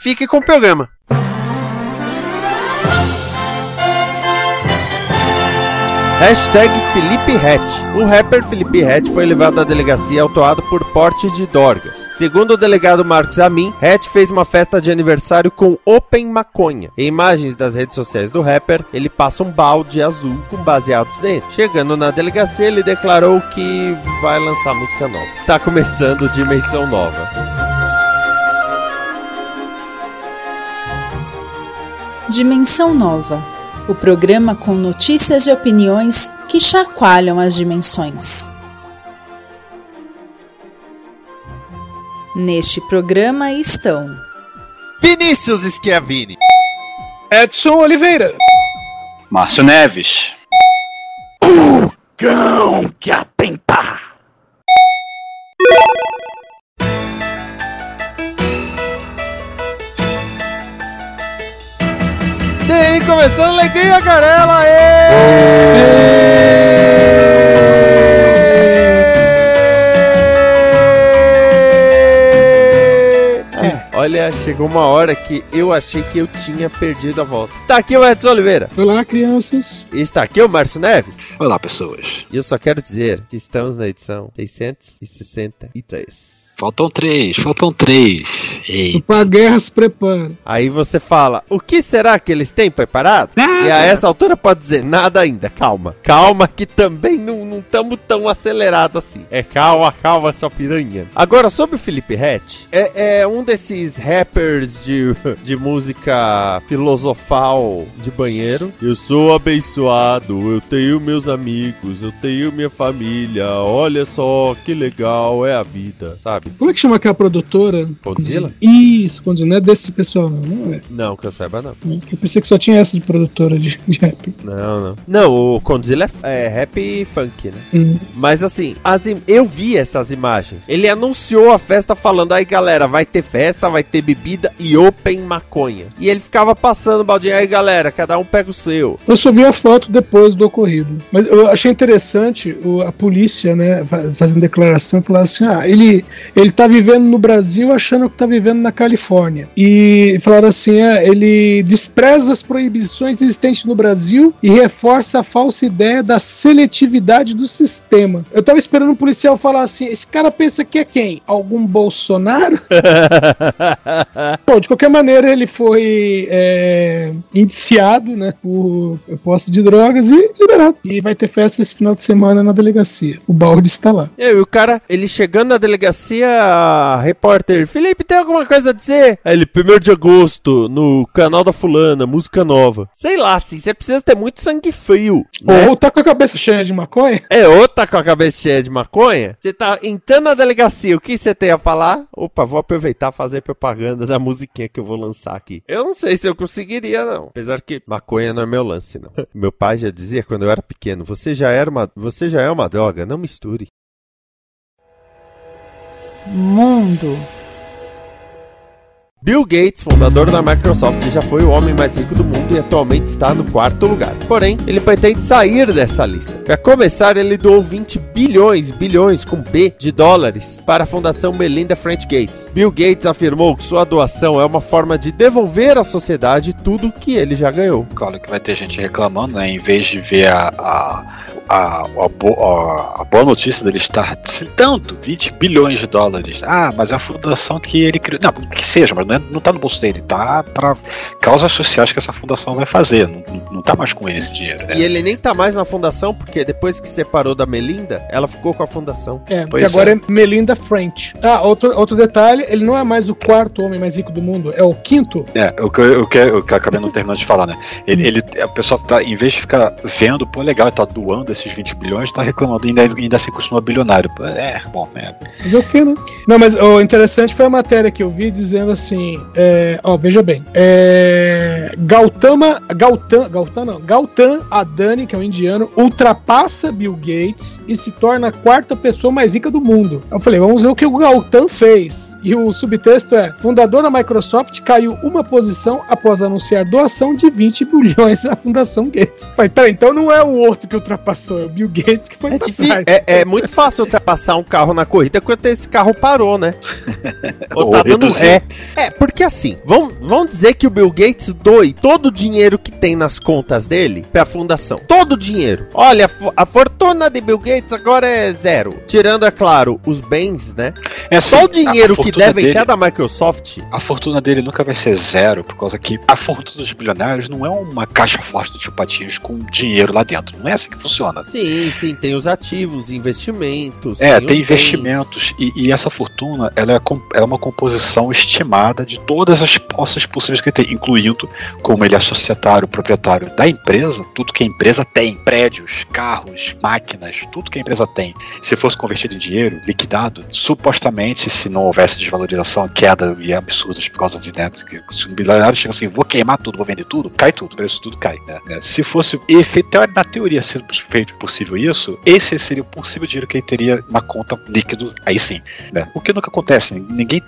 fique com o programa. Hashtag Felipe Hatch. O rapper Felipe Hatch foi levado à delegacia autuado por porte de dorgas. Segundo o delegado Marcos Amin, Hatch fez uma festa de aniversário com Open Maconha. Em imagens das redes sociais do rapper, ele passa um balde azul com baseados dentro. Chegando na delegacia, ele declarou que vai lançar música nova. Está começando Dimensão Nova. Dimensão Nova o programa com notícias e opiniões que chacoalham as dimensões. Neste programa estão Vinícius Schiavini, Edson Oliveira, Márcio Neves, o cão que atenta. Tem começando alegria, Carela! É, olha, chegou uma hora que eu achei que eu tinha perdido a voz. Está aqui o Edson Oliveira. Olá, crianças. E está aqui o Márcio Neves. Olá, pessoas. E eu só quero dizer que estamos na edição 663. Faltam três, faltam três. Ei. Pra guerra se prepara. Aí você fala, o que será que eles têm preparado? Ah. E a essa altura pode dizer nada ainda, calma. Calma que também não estamos tão acelerados assim. É calma, calma, sua piranha. Agora, sobre o Felipe Hatch, é, é um desses rappers de, de música filosofal de banheiro. Eu sou abençoado, eu tenho meus amigos, eu tenho minha família, olha só que legal é a vida, sabe? Como é que chama aquela produtora? Godzilla? Isso, Godzilla. Não é desse pessoal, não, não é? Não, que eu saiba, não. Eu pensei que só tinha essa de produtora de, de rap. Não, não. Não, o Godzilla é, é rap e funk, né? Uhum. Mas assim, as eu vi essas imagens. Ele anunciou a festa falando, aí galera, vai ter festa, vai ter bebida e open maconha. E ele ficava passando baldinho, aí galera, cada um pega o seu. Eu só vi a foto depois do ocorrido. Mas eu achei interessante a polícia, né, fazendo declaração, falar assim, ah, ele ele tá vivendo no Brasil achando que tá vivendo na Califórnia. E falaram assim: é, ele despreza as proibições existentes no Brasil e reforça a falsa ideia da seletividade do sistema. Eu tava esperando um policial falar assim: esse cara pensa que é quem? Algum Bolsonaro? Bom, de qualquer maneira, ele foi é, indiciado, né, por posse de drogas e liberado. E vai ter festa esse final de semana na delegacia. O balde está lá. E o cara, ele chegando na delegacia, a repórter, Felipe, tem alguma coisa a dizer? Aí ele, primeiro de agosto, no canal da fulana, música nova. Sei lá, assim, você precisa ter muito sangue frio. Né? Ou tá com a cabeça cheia de maconha? É, ou tá com a cabeça cheia de maconha. Você tá entrando na delegacia, o que você tem a falar? Opa, vou aproveitar fazer propaganda da musiquinha que eu vou lançar aqui. Eu não sei se eu conseguiria, não. Apesar que maconha não é meu lance, não. meu pai já dizia quando eu era pequeno, você já era uma, você já é uma droga, não misture. Mundo. Bill Gates, fundador da Microsoft, já foi o homem mais rico do mundo e atualmente está no quarto lugar. Porém, ele pretende sair dessa lista. Para começar, ele doou 20 bilhões, bilhões com B de dólares para a Fundação Melinda French Gates. Bill Gates afirmou que sua doação é uma forma de devolver à sociedade tudo que ele já ganhou. Claro que vai ter gente reclamando, né? Em vez de ver a, a a, a, a, a, boa notícia dele estar tanto 20 bilhões de dólares. Ah, mas é a fundação que ele criou. Não, que seja, mas não, é, não tá no bolso dele, tá para causas sociais que essa fundação vai fazer. Não, não, tá mais com ele esse dinheiro. Né? E ele nem tá mais na fundação, porque depois que separou da Melinda, ela ficou com a fundação. É, porque agora é. é Melinda French. Ah, outro, outro detalhe, ele não é mais o quarto homem mais rico do mundo, é o quinto. É, o que eu, eu, eu acabei não terminando de falar, né? Ele, ele, a pessoa tá, em vez de ficar vendo, pô, legal, ele tá doando esse esses 20 bilhões, tá reclamando ainda, ainda assim continua bilionário. É, bom, é. Mas o que, né? Não, mas o interessante foi a matéria que eu vi dizendo assim: é, ó, veja bem, é, Gautama, Gautam, Gautam não, Gautam Adani, que é um indiano, ultrapassa Bill Gates e se torna a quarta pessoa mais rica do mundo. Eu falei, vamos ver o que o Gautam fez. E o subtexto é: fundador da Microsoft caiu uma posição após anunciar doação de 20 bilhões à Fundação Gates. Falei, tá, então não é o outro que ultrapassou, é o Bill Gates que foi É, difícil, é, é muito fácil ultrapassar um carro na corrida quando esse carro parou, né? Ou tá dando, reduzir. é, é, porque assim, vamos, vamos dizer que o Bill Gates doe todo o dinheiro que tem nas contas dele pra fundação. Todo o dinheiro. Olha, a fo- a fortuna de Bill Gates agora é zero. Tirando, é claro, os bens, né? É Só o assim, dinheiro que devem dele- ter da Microsoft. A fortuna dele nunca vai ser zero, por causa que a fortuna dos bilionários não é uma caixa forte de patinhos com dinheiro lá dentro. Não é assim que funciona. Sim, sim, tem os ativos, investimentos. É, tem bens. investimentos e, e essa fortuna ela é, ela é uma composição estimada de todas as posses possíveis que ele tem, incluindo como ele é societário, proprietário da empresa, tudo que a empresa tem, prédios, carros, máquinas, tudo que a empresa tem. Se fosse convertido em dinheiro, liquidado, supostamente, se não houvesse desvalorização, queda e absurdas por causa de né, que se um bilionário chega assim, vou queimar tudo, vou vender tudo, cai tudo, o preço tudo cai. né? É, Se fosse na teoria sendo feito possível isso, esse seria o possível dinheiro que ele teria na conta líquido, aí sim. né? O que nunca acontece, ninguém.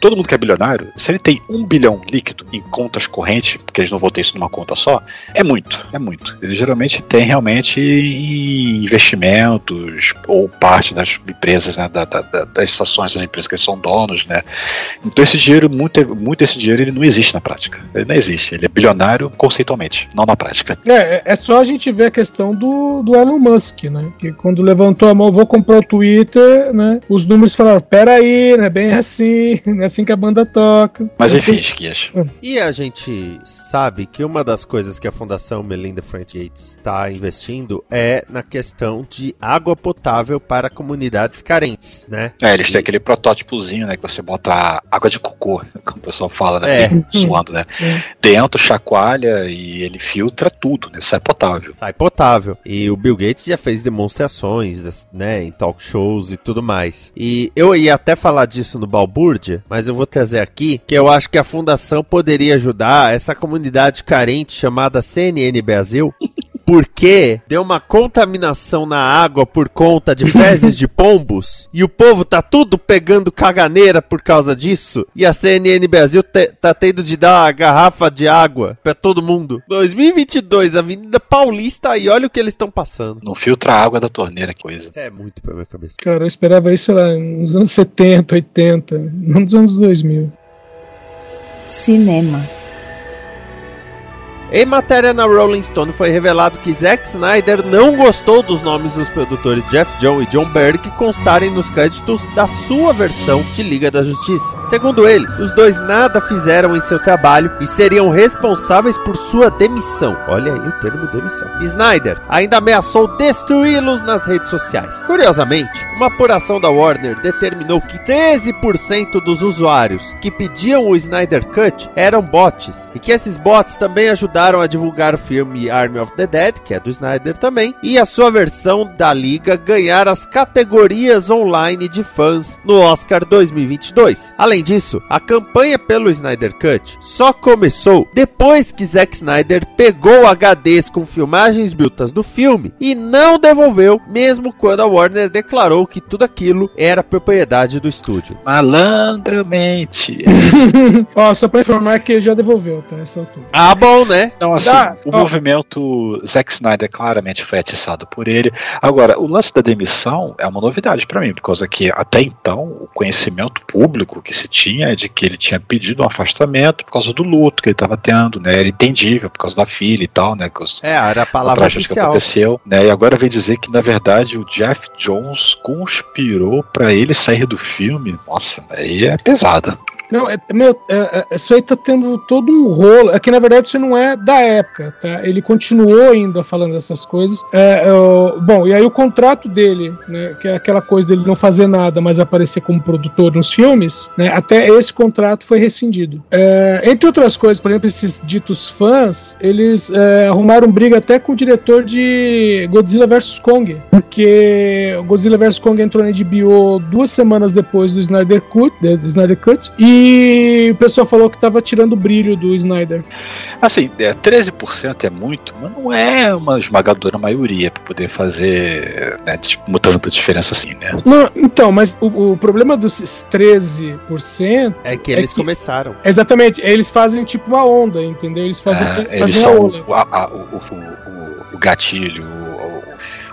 Todo mundo que é bilionário, se ele tem um bilhão líquido em contas correntes, porque eles não vão ter isso numa conta só, é muito, é muito. Ele geralmente tem realmente investimentos ou parte das empresas, né, da- da- da- das estações das empresas que eles são donos, né. Então esse dinheiro, muito, muito desse dinheiro, ele não existe na prática. Ele não existe. Ele é bilionário conceitualmente, não na prática. É, é- é só a gente ver a questão do, do Elon Musk, né? Que quando levantou a mão, vou comprar o Twitter, né? Os números falaram, peraí, não é bem assim, não é assim que a banda toca. Mas enfim, Esquias. E a gente sabe que uma das coisas que a Fundação Melinda French Gates está investindo é na questão de água potável para comunidades carentes, né? É, eles têm aquele protótipozinho, né? Que você bota água de cocô, como o pessoal fala, né? É. Suando, né? Sim. Dentro, chacoalha e ele filtra tudo, né? Sai potável. Sai potável. E o Bill Gates já fez demonstrações, né, em talk shows e tudo mais. E eu ia até falar disso no Balbúrdia, mas eu vou trazer aqui que eu acho que a fundação poderia ajudar essa comunidade carente chamada CNN Brasil. Porque deu uma contaminação na água por conta de fezes de pombos e o povo tá tudo pegando caganeira por causa disso. E a CNN Brasil te- tá tendo de dar uma garrafa de água pra todo mundo. 2022, Avenida Paulista, e olha o que eles estão passando. Não filtra a água da torneira, que coisa. É muito pra minha cabeça. Cara, eu esperava isso, sei lá, nos anos 70, 80, não nos anos 2000. Cinema. Em matéria na Rolling Stone foi revelado que Zack Snyder não gostou dos nomes dos produtores Jeff John e John Berg constarem nos créditos da sua versão de Liga da Justiça. Segundo ele, os dois nada fizeram em seu trabalho e seriam responsáveis por sua demissão. Olha aí o termo demissão. Snyder ainda ameaçou destruí-los nas redes sociais. Curiosamente, uma apuração da Warner determinou que 13% dos usuários que pediam o Snyder Cut eram bots e que esses bots também ajudaram a divulgar o filme Army of the Dead, que é do Snyder também, e a sua versão da liga ganhar as categorias online de fãs no Oscar 2022. Além disso, a campanha pelo Snyder Cut só começou depois que Zack Snyder pegou HDs com filmagens brutas do filme e não devolveu, mesmo quando a Warner declarou que tudo aquilo era propriedade do estúdio. Malandramente. Ó, só pra informar que ele já devolveu, tá? Essa altura. Ah, bom, né? Então, assim, Dá, o ó. movimento Zack Snyder claramente foi atiçado por ele. Agora, o lance da demissão é uma novidade pra mim, por causa que até então o conhecimento público que se tinha é de que ele tinha pedido um afastamento por causa do luto que ele estava tendo, né? Era entendível por causa da filha e tal, né? É, era a palavra tragédia que oficial. aconteceu, né? E agora vem dizer que na verdade o Jeff Jones conspirou pra ele sair do filme. Nossa, aí é pesada. Não, é, meu, é, é, isso aí tá tendo todo um rolo. É que na verdade isso não é da época, tá? Ele continuou ainda falando dessas coisas. É, é, bom, e aí o contrato dele, né? Que é aquela coisa dele não fazer nada, mas aparecer como produtor nos filmes, né? Até esse contrato foi rescindido. É, entre outras coisas, por exemplo, esses ditos fãs, eles é, arrumaram briga até com o diretor de Godzilla vs Kong, porque Godzilla vs Kong entrou na HBO duas semanas depois do Snyder Cut, do Snyder Cut e o pessoal falou que tava tirando o brilho do Snyder. Assim, é, 13% é muito, mas não é uma esmagadora maioria pra poder fazer né, tipo, tanta diferença assim, né? Não, então, mas o, o problema dos 13% É que É eles que- começaram. Exatamente, eles fazem tipo uma onda, entendeu? Eles fazem, Ah, eles fazem a são onda. o, a- a- o, o- o- o gatilho,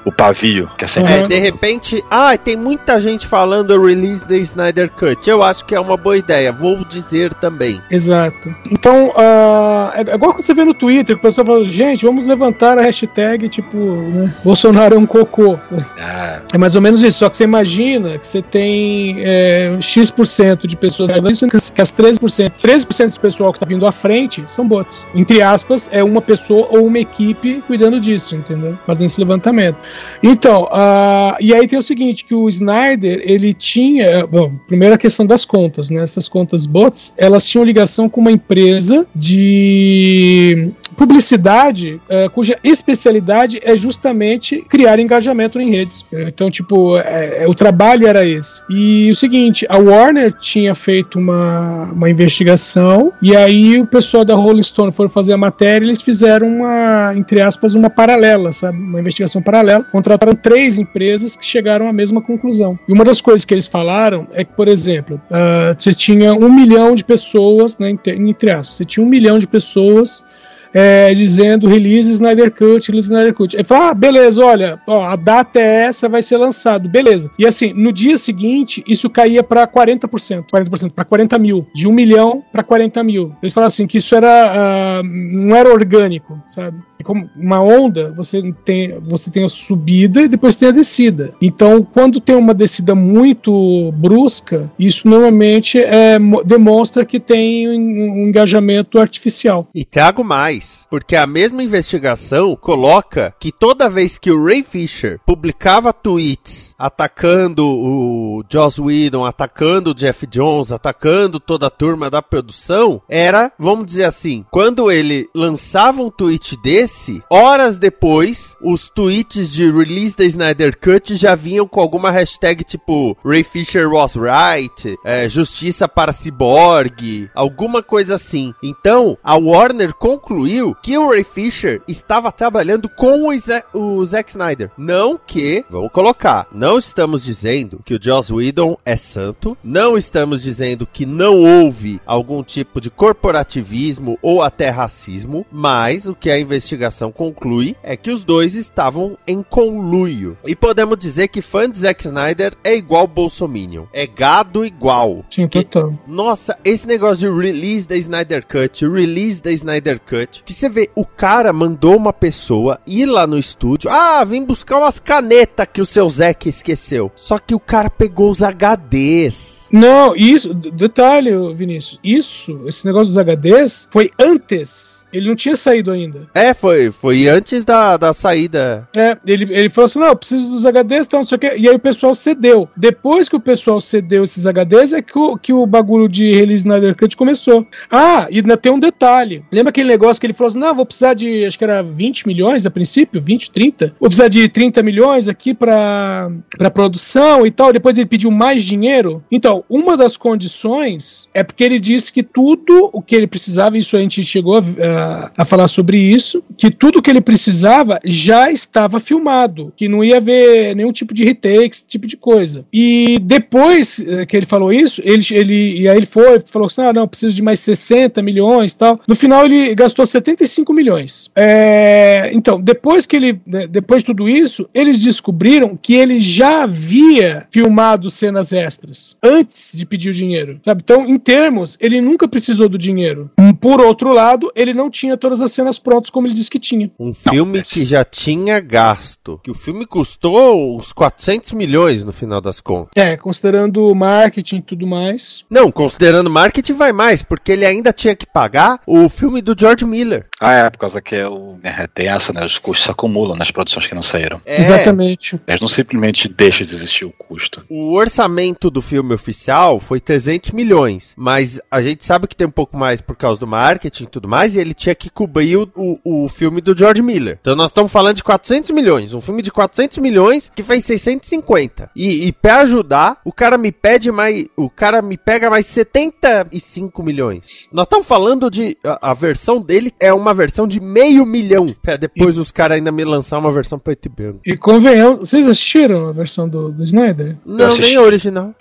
o, pavio, que é sempre. Uhum. É, de repente, ah, tem muita gente falando release da Snyder Cut. Eu acho que é uma boa ideia. Vou dizer também. Exato. Então, ah, é igual que você vê no Twitter, que o pessoal fala, gente, vamos levantar a hashtag, tipo, né, Bolsonaro é um cocô. Ah, É mais ou menos isso, só que você imagina que você tem é, X% de pessoas que as 13%, 13% desse pessoal que tá vindo à frente são bots. Entre aspas, é uma pessoa ou uma equipe cuidando disso, entendeu? Fazendo esse levantamento. Então, ah, e aí tem o seguinte, que o Snyder, ele tinha, bom, primeiro a questão das contas, né? Essas contas bots, elas tinham ligação com uma empresa de publicidade eh, cuja especialidade é justamente criar engajamento em redes. Então, tipo, é- é- o trabalho era esse. E o seguinte, a Warner tinha feito uma, uma investigação e aí o pessoal da Rolling Stone foram fazer a matéria e eles fizeram uma, entre aspas, uma paralela, sabe? Uma investigação paralela. Contrataram três empresas que chegaram à mesma conclusão. E uma das coisas que eles falaram é que, por exemplo, ah, você tinha um milhão de pessoas, né, entre, entre aspas, você tinha um milhão de pessoas é, dizendo release Snyder Cut, release Snyder Cut. Ele fala, ah, beleza, olha, ó, a data é essa, vai ser lançado, beleza. E assim, no dia seguinte, isso caía para 40%, 40%, para 40 mil, de 1 milhão para 40 mil. Eles falam assim, que isso era, ah, não era orgânico, sabe? E Como uma onda, você tem, você tem a subida e depois tem a descida. Então, quando tem uma descida muito brusca, isso normalmente é, mo- demonstra que tem um engajamento artificial. E trago mais, porque a mesma investigação coloca que toda vez que o Ray Fisher publicava tweets atacando o Joss Whedon, atacando o Jeff Jones, atacando toda a turma da produção, era, vamos dizer assim, quando ele lançava um tweet desse, horas depois, os tweets de release da Snyder Cut já vinham com alguma hashtag tipo Ray Fisher was right, é, justiça para Cyborg, alguma coisa assim. Então, a Warner concluiu que o Ray Fisher estava trabalhando com o, o Zack Snyder. Não que, vamos colocar, não estamos dizendo que o Joss Whedon é santo, não estamos dizendo que não houve algum tipo de corporativismo ou até racismo, mas o que a investigação conclui é que os dois estavam em conluio. E podemos dizer que fã de Zack Snyder é igual Bolsominion, é gado igual. Sim, Que- total. Nossa, esse negócio de release da Snyder Cut, release da Snyder Cut, que você vê, o cara mandou uma pessoa ir lá no estúdio, ah, vim buscar umas canetas que o seu Zack esqueceu. Só que o cara pegou os HDs. Não, isso, detalhe, Vinícius, isso, esse negócio dos HDs foi antes. Ele não tinha saído ainda. É, foi, foi antes da, da saída. É, ele, ele falou assim: não, eu preciso dos HDs, então, não sei o quê. E aí o pessoal cedeu. Depois que o pessoal cedeu esses HDs, é que o, que o bagulho de release Snyder Cut começou. Ah, e ainda tem um detalhe. Lembra aquele negócio que ele falou assim: não, vou precisar de, acho que era 20 milhões a princípio, 20, 30. Vou precisar de 30 milhões aqui pra, pra produção e tal. Depois ele pediu mais dinheiro. Então, uma das condições é porque ele disse que tudo o que ele precisava, isso a gente chegou a, a- a falar sobre isso, que tudo que ele precisava já estava filmado, que não ia haver nenhum tipo de retakes, esse tipo de coisa. E depois eh, que ele falou isso, ele, ele e aí ele foi, falou assim: ah, não, preciso de mais 60 milhões tal. No final ele gastou 75 milhões. É, então, depois que ele, né, depois de tudo isso, eles descobriram que ele já havia filmado cenas extras antes de pedir o dinheiro, sabe? Então, em termos, ele nunca precisou do dinheiro. Por outro lado, ele não tinha todas as cenas prontas como ele disse que tinha. Um filme mas- que já tinha gasto. Que o filme custou uns 400 milhões no final das contas. É, considerando o marketing e tudo mais. Não, considerando marketing vai mais, porque ele ainda tinha que pagar o filme do George Miller. Ah, é, por causa que é o, é, tem essa, né? Os custos se acumulam nas produções que não saíram. É, Exatamente. Eles não simplesmente deixam de existir o custo. O orçamento do filme oficial foi 300 milhões, mas a gente sabe que tem um pouco mais por causa do marketing e tudo mais, e ele tinha que cobrir o, o, o filme do George Miller. Então nós estamos falando de 400 milhões, um filme de 400 milhões que fez 650. E, e pra ajudar, o cara me pede mais, o cara me pega mais 75 milhões. Nós estamos falando de, a, a versão dele é uma versão de meio milhão, pra depois os caras ainda me lançar uma versão preto e branco. E convenhamos, vocês assistiram a versão do, do Snyder? Não, nem a original.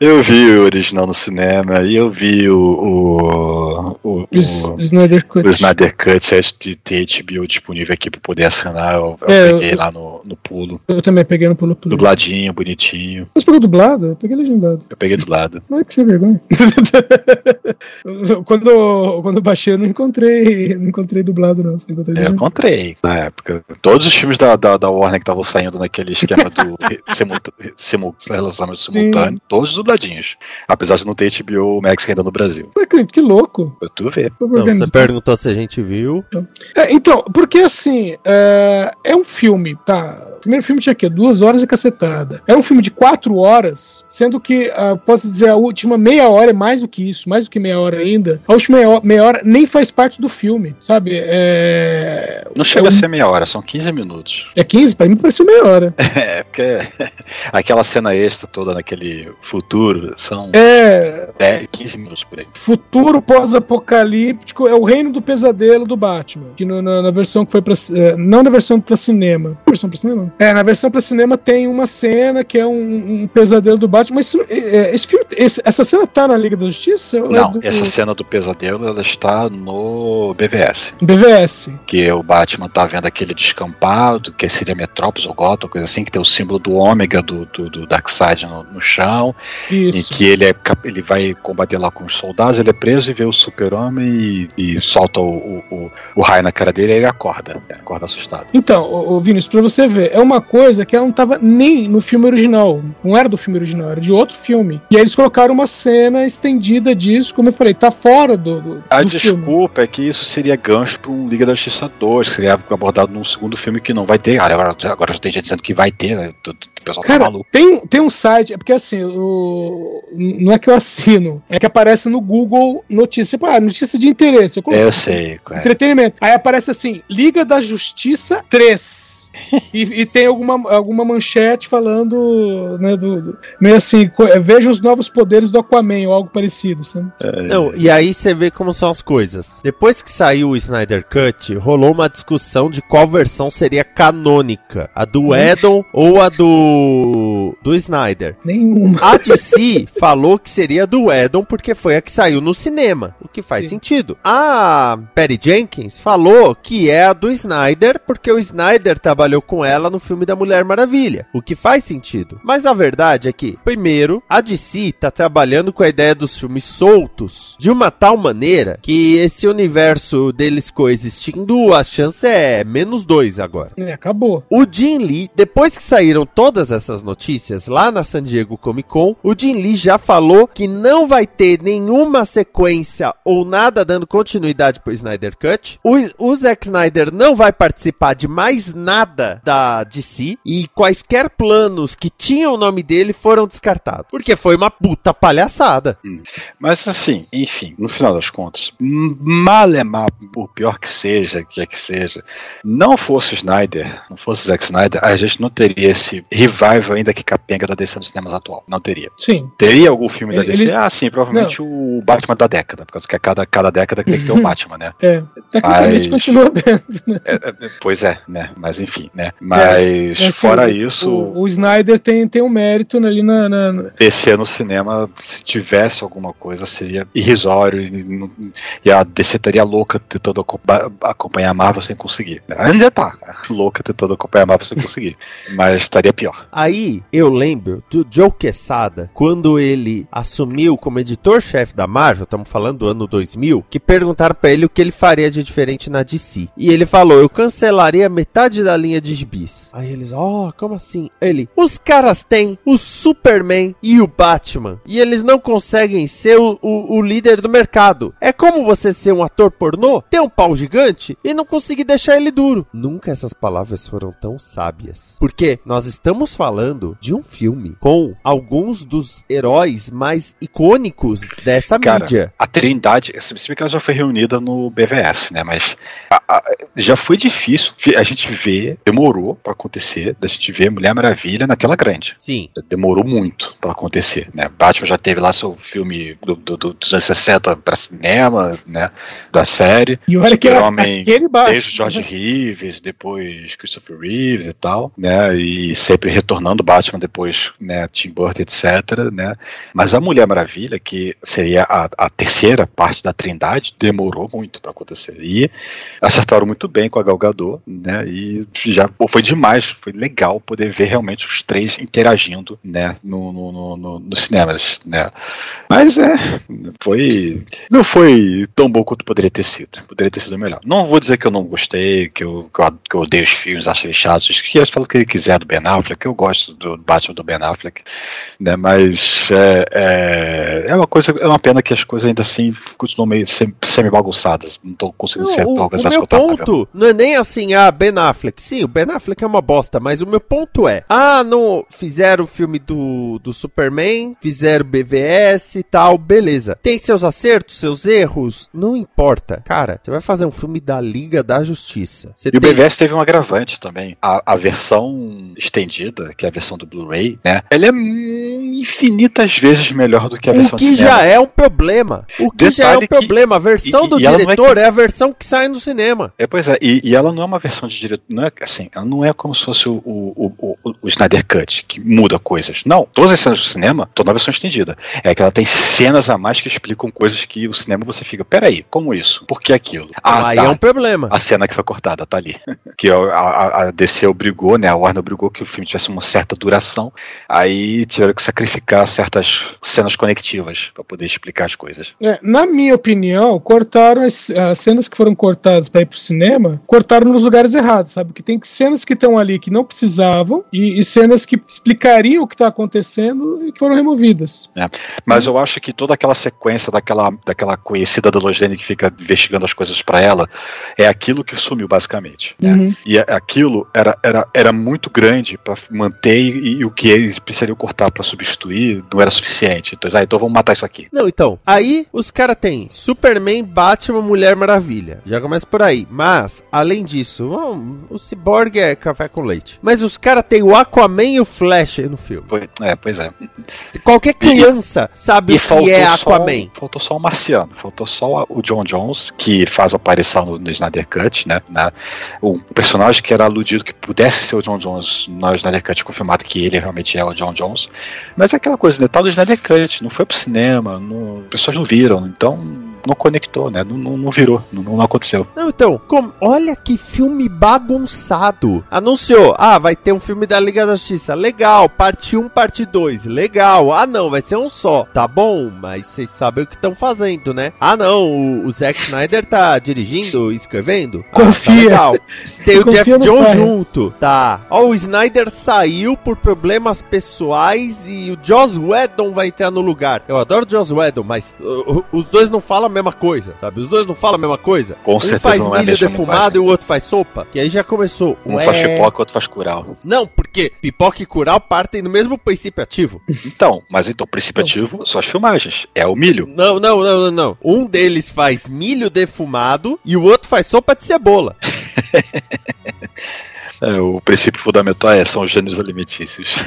Eu vi o original no cinema e eu vi o. o, o, O S- Snyder Cut. o Snyder Cut antes de ter HBO disponível aqui pra poder assinar. Eu, eu É, peguei eu- lá no, no pulo. Eu também peguei no pulo pulo. Dubladinho, bonitinho. Você pegou dublado? Eu peguei legendado. Eu peguei do lado. Não é que você vergonha. quando, quando eu baixei, eu não encontrei, não encontrei dublado, não. Só encontrei Eu encontrei na época. Todos os filmes da, da, da Warner que estavam saindo naquele esquema do simu- lançamento simultâneo, todos dubladinhos. Apesar de não ter HBO Max ainda no Brasil. Ué, Clint, que louco. Pra tu ver. Eu vou Não, você perguntou se a gente viu. É, então, porque assim, é, é um filme, tá? O primeiro filme tinha o quê? Duas horas e cacetada. É um filme de quatro horas, sendo que, ah, posso dizer, a última meia hora é mais do que isso, mais do que meia hora ainda. A última meia hora, meia hora nem faz parte do filme, sabe? É, Não chega é, a ser meia hora, são 15 minutos. é 15? Pra mim pareceu meia hora. É, porque aquela cena extra toda naquele futuro são É. 10, 15 minutos por aí. Futuro pós-apocalíptico é o reino do pesadelo do Batman. Que no- na, na versão que foi pra. é, não na versão pra cinema. Versão pra cinema? É, na versão pra cinema tem uma cena que é um, um pesadelo do Batman. Mas isso- é, é, esse filme, esse- essa cena tá na Liga da Justiça? Ou é Não, do- essa cena do pesadelo ela está no BVS. BVS. Que o Batman tá vendo aquele descampado, que seria Metrópolis ou Gotham, coisa assim, que tem o símbolo do ômega do, do, do Darkseid no, no chão. Isso. Em que ele, é, ele vai combater lá com os soldados, ele é preso e vê o super-homem e, e solta o, o, o, o raio na cara dele e ele acorda. Ele acorda assustado. Então, ô, ô, Vinícius, pra você ver, é uma coisa que ela não tava nem no filme original. Não era do filme original, era de outro filme. E aí eles colocaram uma cena estendida disso, como eu falei, tá fora do, do, A do filme. É que isso seria gancho para um Liga da Justiça 2, que seria abordado num segundo filme que não vai ter. Agora, agora já tem gente dizendo que vai ter, né? O pessoal tá Cara, maluco. tem, tem um site, é porque assim, o, não é que eu assino, é que aparece no Google notícia, tipo, ah, notícia de interesse. Eu coloco Eu sei. é. Entretenimento. Aí aparece assim, Liga da Justiça 3. e, e tem alguma, alguma manchete falando, né, do, do- meio assim, é, veja os novos poderes do Aquaman ou algo parecido, sabe? Não, e aí você vê como são as coisas. Depois que saiu o Snyder Cut, rolou uma discussão de qual versão seria canônica. A do Edon ou a do do Snyder. Nenhuma. A DC falou que seria do Edon porque foi a que saiu no cinema, o que faz Sim. sentido. A Patty Jenkins falou que é a do Snyder porque o Snyder trabalhou com ela no filme da Mulher Maravilha, o que faz sentido. Mas a verdade é que, primeiro, a DC tá trabalhando com a ideia dos filmes soltos de uma tal maneira que esse universo deles coexistindo, a chance é menos dois agora. É, acabou. O Jim Lee, depois que saíram todas essas notícias lá na San Diego Comic Con, o Jim Lee já falou que não vai ter nenhuma sequência ou nada dando continuidade pro Snyder Cut. O, o Zack Snyder não vai participar de mais nada da DC e quaisquer planos que tinham o nome dele foram descartados. Porque foi uma puta palhaçada. Mas assim, enfim, no final das contas, mal é mal, por pior que seja, que é que seja, não fosse o Snyder, não fosse o Zack Snyder, a gente não teria esse revival ainda que capenga da DC nos cinemas atual. Não teria. Sim. Teria algum filme da Ele- DC? ele- Ah, sim, provavelmente o Batman da década, por causa que a cada, cada década tem que ter um Batman, né? É. Tecnicamente Mas- continua vendo. É, é, pois é, né? Mas enfim, né? Mas É, assim, fora o- isso, O, o Snyder tem, tem um mérito ali na. na- DC no cinema, se tivesse alguma coisa, seria irrisório e, não- e a DC estaria louca tentando acompa- acompanhar a Marvel sem conseguir. Ainda tá louca tentando acompanhar a Marvel sem conseguir, mas estaria pior. Aí eu lembro do Joe Quesada, quando ele assumiu como editor-chefe da Marvel, estamos falando do ano 2000, que perguntaram pra ele o que ele faria de diferente na DC. E ele falou: Eu cancelaria metade da linha de gibis. Aí eles, ó, oh, como assim? Ele, os caras têm o Superman e o Batman. E eles não conseguem ser o, o, o líder do mercado. É como você ser um ator pornô, ter um pau gigante e não conseguir deixar ele duro. Nunca essas palavras foram tão sábias. Porque nós estamos falando de um filme com alguns dos heróis mais icônicos dessa Cara, mídia. a Trindade, se bem que ela já foi reunida no BVS, né? Mas a- a- já foi difícil. A gente vê, demorou pra acontecer, da gente ver Mulher Maravilha naquela grande. Sim. Demorou muito pra acontecer, né? Batman já teve lá seu filme do, do- do- dos anos 60 pra cinema, né? Da série. E olha que era Super-Homem aquele baixo. Desde George Reeves, depois Christopher Reeves e tal, né? E sempre retornando Batman depois, né? Tim Burton, etc, né? Mas a Mulher Maravilha, que seria a, a terceira parte da Trindade, demorou muito pra acontecer. E acertaram muito bem com a Gal Gadot, né? E já pô, foi demais, foi legal poder ver realmente os três interagindo, né? No, no, no, no- nos cinemas, né? Mas é, foi não foi tão bom quanto poderia ter sido. Poderia ter sido melhor. Não vou dizer que eu não gostei, que eu, que eu, que eu odeio os filmes, acho eles chatos. Que eu falo o que ele quiser do Ben Affleck, eu gosto do Batman do Ben Affleck, né? Mas é, é, é uma coisa, é uma pena que as coisas ainda assim continuam meio sem- semi-bagunçadas. Não tô conseguindo Não, ser o, o meu ponto não é nem assim, ah, Ben Affleck. Sim, o Ben Affleck é uma bosta, mas o meu ponto é, ah, não fizeram o filme do, do Superman, fizeram BVS e tal, beleza. Tem seus acertos, seus erros, não importa. Cara, você vai fazer um filme da Liga da Justiça. Você E o tem... BVS teve um agravante também. A, a versão estendida, que é a versão do Blu-ray, né? Ela é infinitas vezes melhor do que a O versão que de cinema. já é um problema. O que já é um Detalhe que- problema. A versão e- do e é diretor que- é a versão que sai no cinema. É, pois é, e, e ela não é uma versão de diretor, não é assim, ela não é como se fosse o, o, o, o, o Snyder Cut, que muda coisas. Não, todas as cenas do cinema estão na versão estendida. É que ela tem cenas a mais que explicam coisas que o cinema você fica, peraí, como isso? Por que aquilo? Ah, Aí tá. é um problema. A cena que foi cortada tá ali. Que a, a, a DC obrigou, né? A Warner obrigou que o filme tivesse uma certa duração. Aí tiveram que sacrificar certas cenas conectivas pra poder explicar as coisas. É, na minha opinião, cortaram as, as cenas que foram cortadas para ir pro cinema, cortaram nos lugares errados, sabe? Que tem cenas que estão ali que não precisavam e, e cenas que explicariam o que tá acontecendo e que foram removidas. Mas eu acho que toda aquela sequência daquela, daquela conhecida da Logene que fica investigando as coisas pra ela é aquilo que sumiu basicamente. né? Uhum. E aquilo era, era, era muito grande pra manter e, e o que eles precisariam cortar pra substituir não era suficiente. Então, ah, então vamos matar isso aqui. Não, então, aí os caras têm Superman, Batman, Mulher Maravilha. Já começa por aí. Mas, além disso, bom, o Cyborg é café com leite. Mas os caras têm o Aquaman e o Flash no filme. Foi- é, pois é. Qualquer criança sabe E o que é só, Aquaman. faltou só o Marciano, faltou só o John Jones, que faz aparição no, no Snyder Cut, né? né? O personagem que era aludido que pudesse ser o John Jones no Snyder Cut, confirmado que ele realmente é o John Jones. Mas é aquela coisa, né? Tal do Snyder Cut, não foi pro cinema, não, as pessoas não viram, então não conectou, né? Não, não, não virou, não, não aconteceu. Não, então, como- olha que filme bagunçado. Anunciou, ah, vai ter um filme da Liga da Justiça. Legal, parte 1, parte 2. Legal. Ah, não, vai ser um só. Tá bom, mas vocês sabem o que estão fazendo, né? Ah, não, o, o Zack Snyder tá dirigindo, escrevendo. Ah, Confia. Tá legal. Tem o Confia Jeff Jones junto. Tá. Ó, o Snyder saiu por problemas pessoais e o Joss Whedon vai entrar no lugar. Eu adoro o Joss Whedon, mas uh, os dois não falam mesma coisa, sabe? Os dois não falam a mesma coisa. Com um certeza faz não é milho defumado e o outro faz sopa. Que aí já começou. Um Ué. faz pipoca, outro faz curau. Não, porque pipoca e curau partem no mesmo princípio ativo. Então, mas então, o princípio ativo são as filmagens. É o milho. Não, não, não, não, não. Um deles faz milho defumado e o outro faz sopa de cebola. É, o princípio fundamental é, são os gêneros alimentícios.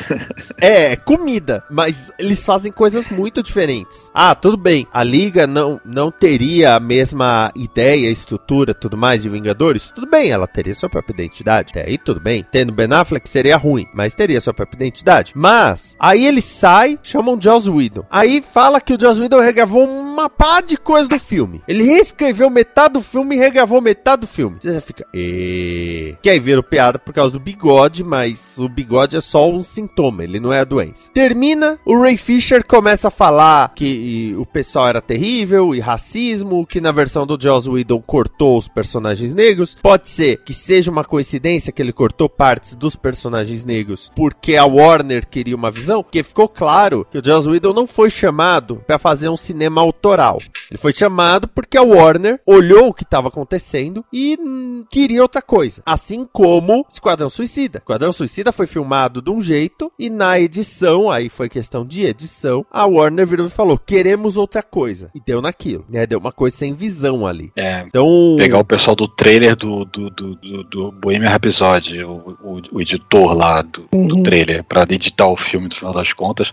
É, comida, mas eles fazem coisas muito diferentes. Ah, tudo bem, a liga não, não teria a mesma ideia, estrutura, tudo mais de Vingadores, tudo bem, ela teria sua própria identidade. Até aí tudo bem. Tendo Ben Affleck seria ruim, mas teria sua própria identidade. Mas, aí ele sai, chamam Joss Whedon. Aí fala que o Joss Whedon regravou uma pá de coisa do filme. Ele reescreveu metade do filme e regravou metade do filme. Você já fica, e que aí vira piada por causa do bigode, mas o bigode é só um sintoma, ele não é a doença. Termina, o Ray Fisher começa a falar que o pessoal era terrível e racismo, que na versão do Joss Whedon cortou os personagens negros. Pode ser que seja uma coincidência que ele cortou partes dos personagens negros porque a Warner queria uma visão, porque ficou claro que o Joss Whedon não foi chamado para fazer um cinema autoral. Ele foi chamado porque a Warner olhou o que estava acontecendo e hum, queria outra coisa. Assim como Esquadrão Suicida. Esquadrão Suicida foi filmado de um jeito e na edição, aí foi questão de edição, a Warner virou e falou: queremos outra coisa. E deu naquilo. Né? Deu uma coisa sem visão ali. É, Então. pegar o pessoal do trailer do, do, do, do, do Bohemian Rhapsody, o, o, o editor lá do, do Uhum. trailer, pra editar o filme no final das contas.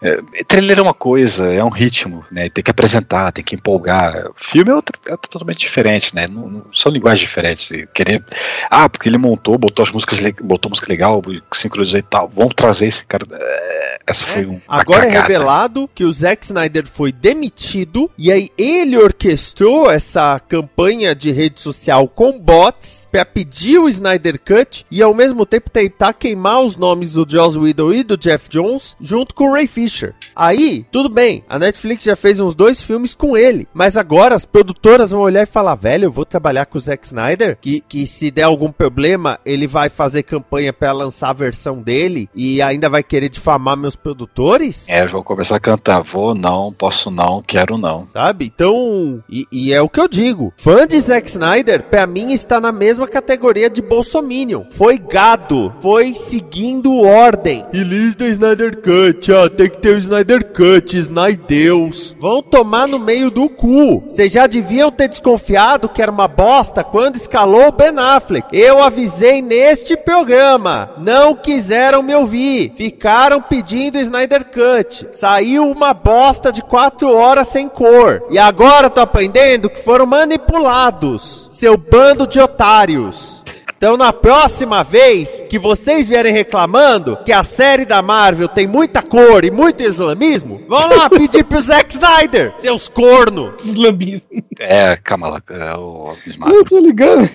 É, trailer é uma coisa, é um ritmo, né? Tem que apresentar, tem que empolgar. Filme é, outra- é totalmente diferente, né? Não, não- são linguagens diferentes. Querer, ah, porque ele montou, botou as músicas, botou música legal, sincronizou e tal. Vamos trazer esse cara. É, essa foi um. uma Agora é revelado que o Zack Snyder foi demitido e aí ele orquestrou essa campanha de rede social com bots pra pedir o Snyder Cut e ao mesmo tempo tentar queimar os nomes do Joss Whedon e do Jeff Jones junto com o Ray Fisher. Aí, tudo bem, a Netflix já fez uns dois filmes com ele, mas agora as produtoras vão olhar e falar, velho, eu vou trabalhar com o Zack Snyder, que, que se der algum problema, ele vai fazer campanha pra lançar a versão dele e ainda vai querer difamar meus produtores? É, eu vou começar a cantar. Vou não, posso não, quero não. Sabe? Então, e, e é o que eu digo. Fã de Zack Snyder, pra mim, está na mesma categoria de Bolsominion. Foi gado. Foi seguindo ordem. Release da Snyder Cut. Ah, tem que ter o Snyder Cut. Snydeus. Vão tomar no meio do cu. Vocês já deviam ter desconfiado que era uma bosta quando escalou o Ben Affleck. Eu avisei neste programa. Não quiseram me ouvir. Ficaram pedindo Snyder Cut. Saiu uma bosta de 4 horas sem cor. E agora tô aprendendo que foram manipulados. Seu bando de otários. Então, na próxima vez que vocês vierem reclamando que a série da Marvel tem muita cor e muito islamismo, vão lá pedir pro Zack Snyder, seus corno. Islamismo. É, Kamala, é o. Não, eu tô ligado.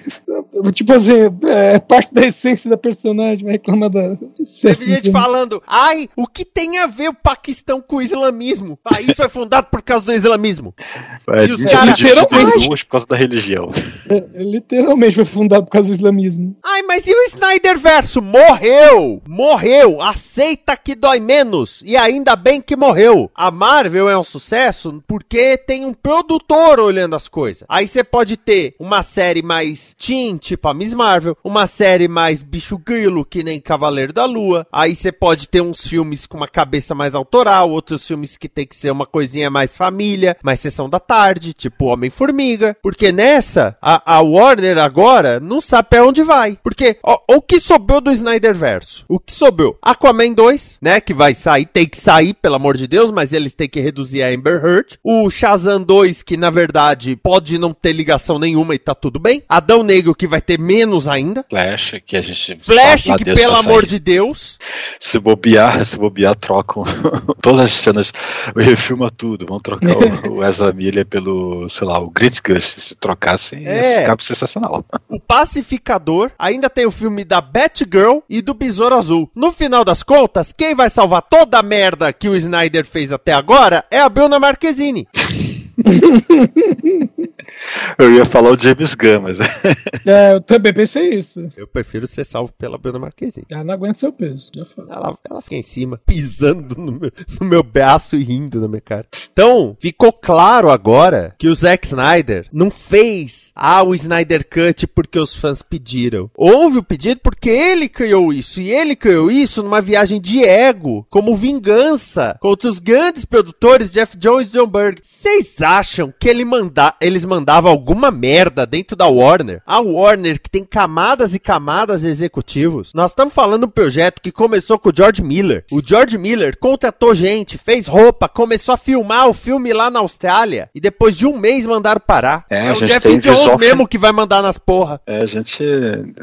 Tipo assim, é parte da essência da personagem, vai reclamar da Teve gente falando, ai, o que tem a ver o Paquistão com o islamismo? O país foi fundado por causa do islamismo. É, E os dividido cara- em literalmente- duas por causa da religião. Literalmente foi fundado por causa do islamismo. Ai, mas e o Snyder Verso? Morreu! Morreu! Aceita que dói menos. E ainda bem que morreu. A Marvel é um sucesso porque tem um produtor olhando as coisas. Aí você pode ter uma série mais teen, tipo a Miss Marvel, uma série mais bicho grilo, que nem Cavaleiro da Lua. Aí você pode ter uns filmes com uma cabeça mais autoral, outros filmes que tem que ser uma coisinha mais família, mais sessão da tarde, tipo Homem-Formiga. Porque nessa, a, a Warner agora não sabe pra onde vai. Porque ó, o que sobrou do Snyder Verso? O que sobrou? Aquaman 2, né? Que vai sair, tem que sair, pelo amor de Deus, mas eles têm que reduzir a Amber Heard. O Shazam 2, que na verdade pode não ter ligação nenhuma e tá tudo bem. Adão Negro, que vai ter menos ainda. Flash, que a gente. Flash, que Deus pelo amor de Deus. Se bobear, se bobear, trocam todas as cenas, refilma tudo. Vão trocar o, o Ezra Miller pelo, sei lá, o Grit Gus. Se trocassem, É. ia ficar sensacional. O Pacificador, ainda tem o filme da Batgirl e do Besouro Azul. No final das contas, quem vai salvar toda a merda que o Snyder fez até agora é a Bruna Marquezine. Eu ia falar o James Gunn, mas É, eu também pensei isso. Eu prefiro ser salvo pela Bruna Marquezine. Ela não aguenta seu peso, já falei. Ela, ela fica em cima, pisando no meu, no meu braço e rindo na minha cara. Então, ficou claro agora que o Zack Snyder não fez ah, o Snyder Cut porque os fãs pediram. Houve o pedido porque ele criou isso. E ele criou isso numa viagem de ego, como vingança contra os grandes produtores Jeff Jones e John Berg. Vocês acham que ele manda, eles mandavam alguma merda dentro da Warner? A Warner, que tem camadas e camadas de executivos. Nós estamos falando de um projeto que começou com o George Miller. O George Miller contratou gente, fez roupa, começou a filmar o filme lá na Austrália. E depois de um mês mandaram parar. É, É, a o Jeff Jones visual mesmo que vai mandar nas porra. é, a gente,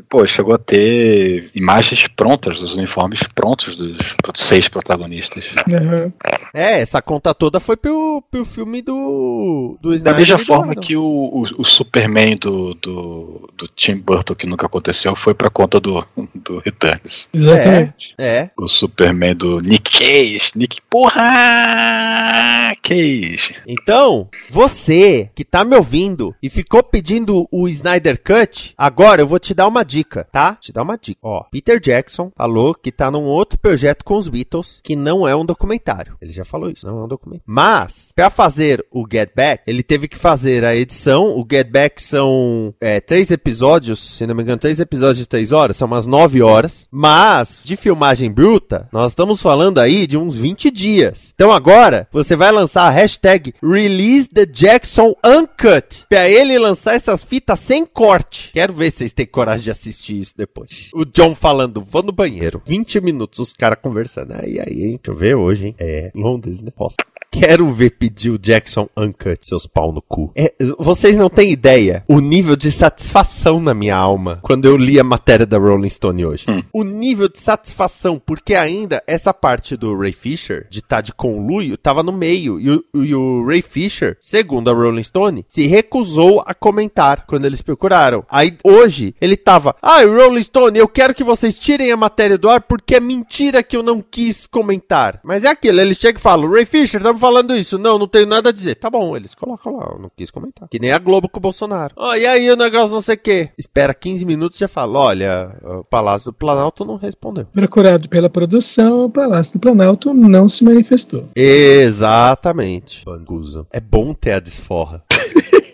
pô, chegou a ter imagens prontas dos uniformes prontos dos seis protagonistas. Uhum. É, essa conta toda foi pro, pro filme do. do Da Snyder mesma e do forma Adam. que o, o, o Superman do, do, do Tim Burton, que nunca aconteceu, foi pra conta do, do Returns. Exatamente. É. O Superman do Nick Cage. Nick, porra! Cage. Então, você que tá me ouvindo e ficou pedindo o Snyder Cut, agora eu vou te dar uma dica, tá? Te dar uma dica. Ó, Peter Jackson falou que tá num outro projeto com os Beatles que não é um documentário. Ele já falou isso, não é um documentário. Mas, pra fazer o Get Back, ele teve que fazer a edição. O Get Back são é, três episódios, se não me engano, três episódios de três horas, são umas nove horas. Mas, de filmagem bruta, nós estamos falando aí de uns 20 dias. Então agora, você vai lançar a hashtag Release the Jackson Uncut. Pra ele lançar essas fitas sem corte. Quero ver se vocês têm coragem de assistir isso depois. O John falando, vou no banheiro. 20 minutos, os caras conversando. Aí, aí, hein? Deixa eu ver hoje, hein? É, Londres, né? Posso. Quero ver pedir o Jackson Uncut, seus pau no cu. É, vocês não têm ideia o nível de satisfação na minha alma quando eu li a matéria da Rolling Stone hoje. O nível de satisfação, porque ainda essa parte do Ray Fisher, de estar de conluio, tava no meio. E o, e o Ray Fisher, segundo a Rolling Stone, se recusou a comentar quando eles procuraram. Aí hoje ele tava, ah, Rolling Stone, eu quero que vocês tirem a matéria do ar porque é mentira que eu não quis comentar. Mas é aquilo, eles chegam e falam, Ray Fisher, estamos falando isso. Não, não tenho nada a dizer. Tá bom, eles colocam lá, eu não quis comentar. Que nem a Globo com o Bolsonaro. Ó, e aí o negócio não sei o quê. Espera 15 minutos e já fala, olha, o Palácio do Planalto não respondeu. Procurado pela produção, o Palácio do Planalto não se manifestou. Exatamente. Banguza. É bom ter a desforra.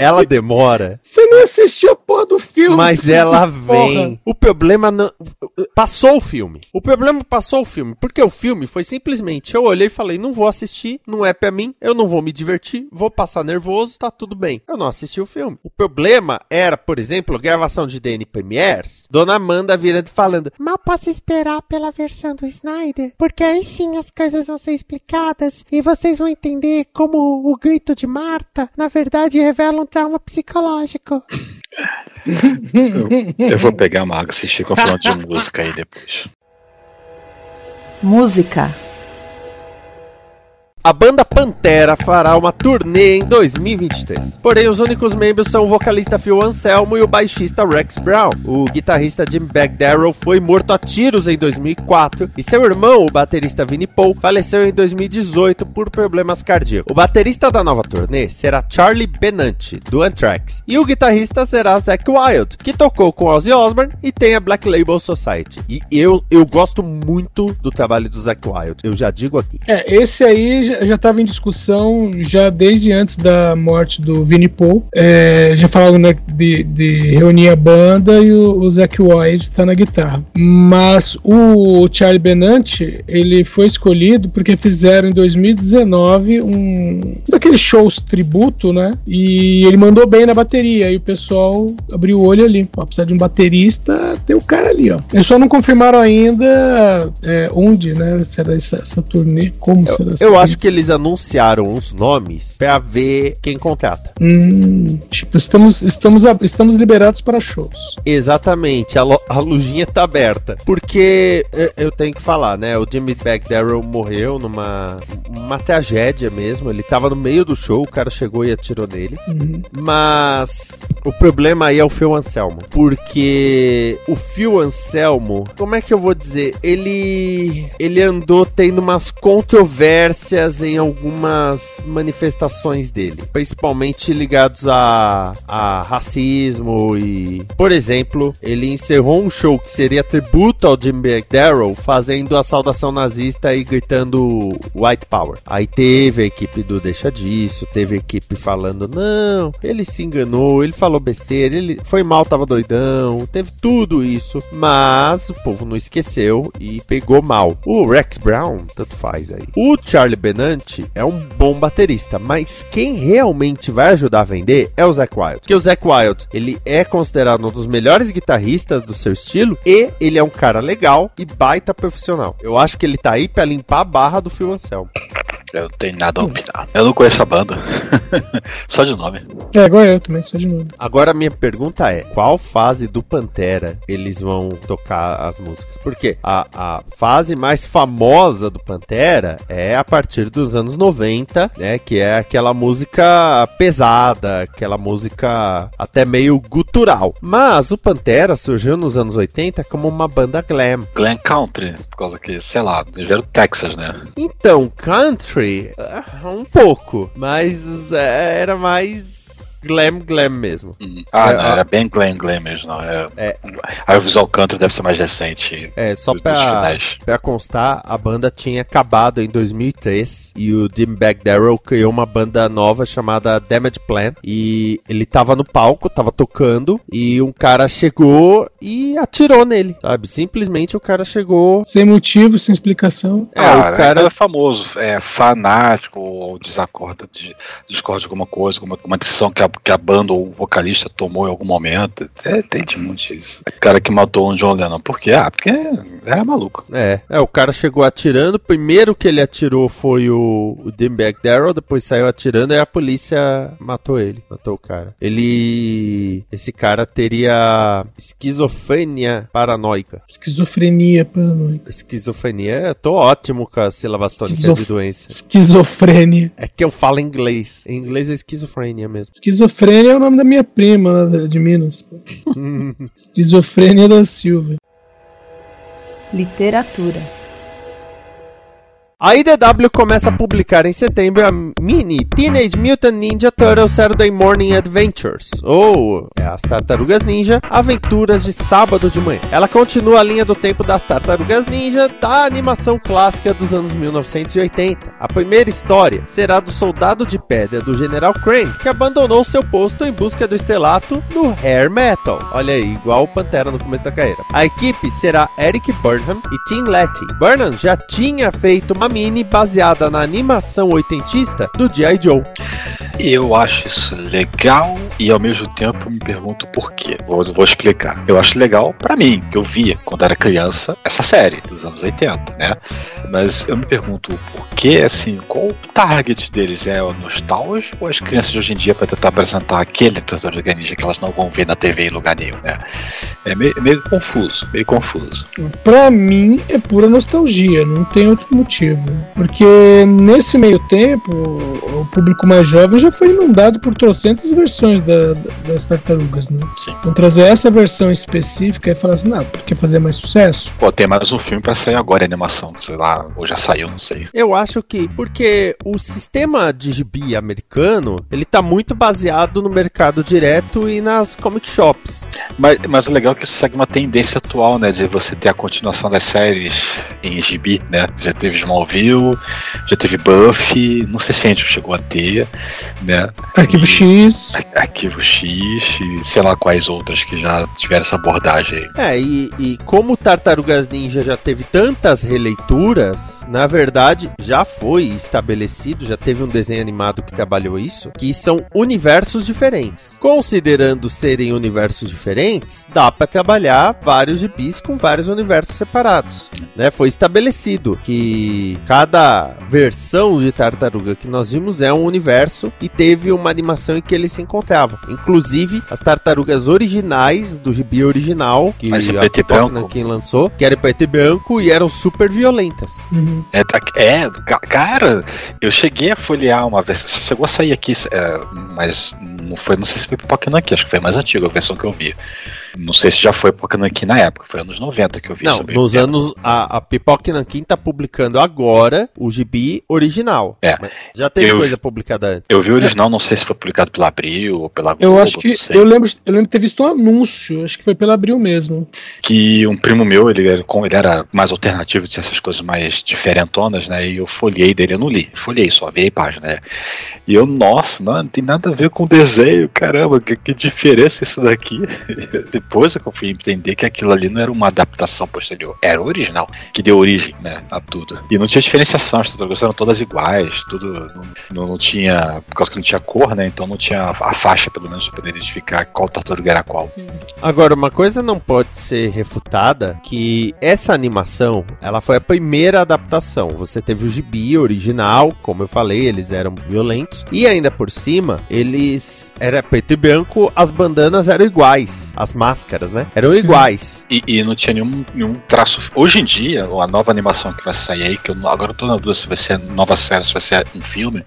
Ela demora, Você nem assistiu a porra do filme. mas ela vem. O problema não. Passou o filme. O problema passou o filme. Porque o filme foi simplesmente. Eu olhei e falei: não vou assistir, não é pra mim, eu não vou me divertir, vou passar nervoso, tá tudo bem. Eu não assisti o filme. O problema era, por exemplo, gravação de DN Premiers, Dona Amanda virando e falando: mal posso esperar pela versão do Snyder, porque aí sim as coisas vão ser explicadas e vocês vão entender como o grito de Marta, na verdade, revela um trauma psicológico. Eu, eu vou pegar uma água e assistir com falando de música aí depois. Música. A banda Pantera fará uma turnê em 2023. Porém, os únicos membros são o vocalista Phil Anselmo e o baixista Rex Brown. O guitarrista Jim Backdarrow foi morto a tiros em 2004 e seu irmão, o baterista Vinnie Paul, faleceu em 2018 por problemas cardíacos. O baterista da nova turnê será Charlie Benante, do Anthrax, e o guitarrista será Zack Wild, que tocou com Ozzy Osbourne e tem a Black Label Society. E eu, eu gosto muito do trabalho do Zack Wild, eu já digo aqui. É, esse aí já- estava em discussão já desde antes da morte do Vinnie Paul. É, já falaram né, de, de reunir a banda e o, o Zac White está na guitarra. Mas o Charlie Benante, ele foi escolhido porque fizeram em 2019 um daqueles shows tributo, né? E ele mandou bem na bateria. E o pessoal abriu o olho ali. Ó, precisa de um baterista, tem o cara ali, ó. Eles só não confirmaram ainda é, onde, né? Será essa, essa turnê? Como será essa Eu turnê? acho que eles anunciaram uns nomes pra ver quem contrata. Hum, tipo, estamos, estamos, estamos liberados para shows. Exatamente, a, lo- a lojinha tá aberta. Porque eu, eu tenho que falar, né? O Jimmy Backdarrow morreu numa uma tragédia mesmo. Ele tava no meio do show, o cara chegou e atirou nele. Uhum. Mas o problema aí é o Phil Anselmo. Porque o Phil Anselmo, como é que eu vou dizer? Ele ele andou tendo umas controvérsias em algumas manifestações dele, principalmente ligados a, a racismo e, por exemplo, ele encerrou um show que seria tributo ao Jim McDarrow fazendo a saudação nazista e gritando White Power. Aí teve a equipe do Deixa Disso, teve a equipe falando, não, ele se enganou, ele falou besteira, ele foi mal, tava doidão, teve tudo isso, mas o povo não esqueceu e pegou mal. O Rex Brown, tanto faz aí. O Charlie É um bom baterista, mas quem realmente vai ajudar a vender é o Zac Wild. Porque o Zac Wild, ele é considerado um dos melhores guitarristas do seu estilo e ele é um cara legal e baita profissional. Eu acho que ele tá aí pra limpar a barra do Phil Anselmo. Eu não tenho nada a opinar. Eu não conheço a banda. Só de nome. É, igual eu também, só de. A Agora a minha pergunta é: qual fase do Pantera eles vão tocar as músicas? Porque a, a fase mais famosa do Pantera é a partir dos anos 90, né? Que é aquela música pesada, aquela música até meio gutural. Mas o Pantera surgiu nos anos 80 como uma banda glam. Glen Country, por causa que, sei lá, eles Texas, né? Então, country, ah, um pouco, mas é, era mais glam glam mesmo. Hum. Ah, É, não, a- era bem Glen Glen mesmo, não. É, É. Aí o Visual Country deve ser mais recente. É, só dos pra, pra constar, a banda tinha acabado em 2003 e o Dimebag Darrell criou uma banda nova chamada Damage Plan e ele tava no palco, tava tocando e um cara chegou e atirou nele, sabe? Simplesmente o cara chegou... Sem motivo, sem explicação. É, ah, o é cara... aquele famoso, é fanático ou desacorda, de, discorda de alguma coisa, alguma, uma decisão que a, que a banda ou o vocalista tomou em algum momento. É, tem de muito isso. O cara que matou o John Lennon. Por quê? Ah, porque era maluco. É, é, o cara chegou atirando. Primeiro que ele atirou foi o, o Darrell, depois saiu atirando e a polícia matou ele. Matou o cara. Ele. Esse cara teria esquizofrenia paranoica. Esquizofrenia paranoica. Esquizofrenia, eu tô ótimo com as sílabas tônicas Esquizof- de doença. Esquizofrênia. É que eu falo inglês. Em inglês é esquizofrenia mesmo. Esquizofrênia é o nome da minha prima lá de Minas. Esquizofrênia da Silva. Literatura. A IDW começa a publicar em setembro a mini Teenage Mutant Ninja Turtles Saturday Morning Adventures, ou é, as Tartarugas Ninja Aventuras de Sábado de Manhã. Ela continua a linha do tempo das Tartarugas Ninja da animação clássica dos anos 1980. A primeira história será do soldado de pedra do General Crane, que abandonou seu posto em busca do estelato no Hair Metal. Olha aí, igual o Pantera no começo da carreira. A equipe será Eric Burnham e Tim Letty. Burnham já tinha feito uma mini baseada na animação oitentista do G.I. Joe. Eu acho isso legal e ao mesmo tempo me pergunto por quê. Vou, vou explicar. Eu acho legal pra mim, que eu via quando era criança essa série dos anos 80, né? Mas eu me pergunto por que, assim, qual o target deles? É o nostalgia ou as crianças de hoje em dia pra tentar apresentar aquele Tartaruga Ninja que elas não vão ver na TV em lugar nenhum, né? É meio, meio confuso, meio confuso. Pra mim é pura nostalgia, não tem outro motivo. Porque nesse meio tempo, o público mais jovem já foi inundado por trocentas versões da- da- das tartarugas, né? Sim. Então trazer essa versão específica e falar assim, não, porque fazer mais sucesso? Pô, tem mais um filme pra sair agora, animação, sei lá, ou já saiu, não sei. Eu acho que porque o sistema de gibi americano, ele tá muito baseado no mercado direto e nas comic shops. Mas, mas o legal é que isso segue uma tendência atual, né? De você ter a continuação das séries em gibi, né? Já teve Smallville, já teve Buffy, não sei se a gente chegou a ter, né? Arquivo X. Ar- Arquivo X e sei lá quais outras que já tiveram essa abordagem aí. É, e, e como Tartarugas Ninja já teve tantas releituras, na verdade já foi estabelecido, já teve um desenho animado que trabalhou isso, que são universos diferentes. Considerando serem universos diferentes, dá pra trabalhar vários gibis com vários universos separados. Né? Foi estabelecido que cada versão de tartaruga que nós vimos é um universo e teve uma animação em que eles se encontravam. Inclusive, as tartarugas originais do gibi original, que Mas em a preto Pipoca branco? quem lançou, que era preto e branco e eram super violentas. Uhum. É, tá- é, ca- cara, eu cheguei a folhear uma versão. Chegou a sair aqui, é, mas não foi, não sei se foi Pipoca aqui, acho que foi mais antiga a versão que eu vi. Não sei se já foi Pipoca aqui na época, foi anos 90 que eu vi Não, sobre nos o anos. A, a Pipoca Nankin tá publicando agora o gibi original. É. Já teve Eu- coisa publicada antes. Eu vi o original, não sei se foi publicado pela Abril ou pela Globo, Eu acho que. Eu lembro, eu lembro de ter visto um anúncio, acho que foi pela Abril mesmo. que um primo meu, ele era, como ele era mais alternativo, tinha essas coisas mais diferentonas, né? E eu folhei dele, eu não li, folhei só, virei página, né? E eu, nossa, não, não tem nada a ver com desenho, caramba, que, que diferença isso daqui. depois é que eu fui entender que aquilo ali não era uma adaptação posterior, era o original, que deu origem, né, a tudo. E não tinha diferenciação, as tartarugas eram todas iguais, tudo não, não tinha, por causa que não tinha cor, né, então não tinha a faixa, pelo menos, pra poder identificar qual tartaruga era qual. Agora, uma coisa não pode ser refutada, que essa animação, ela foi a primeira adaptação. Você teve o gibi original, como eu falei, eles eram violentos, e ainda por cima, eles era preto e branco, as bandanas eram iguais, as máscaras, né? Eram iguais. E, e não tinha nenhum, nenhum traço. Hoje em dia, a nova animação que vai sair aí, que eu agora eu tô na dúvida se vai ser nova série, se vai ser um filme.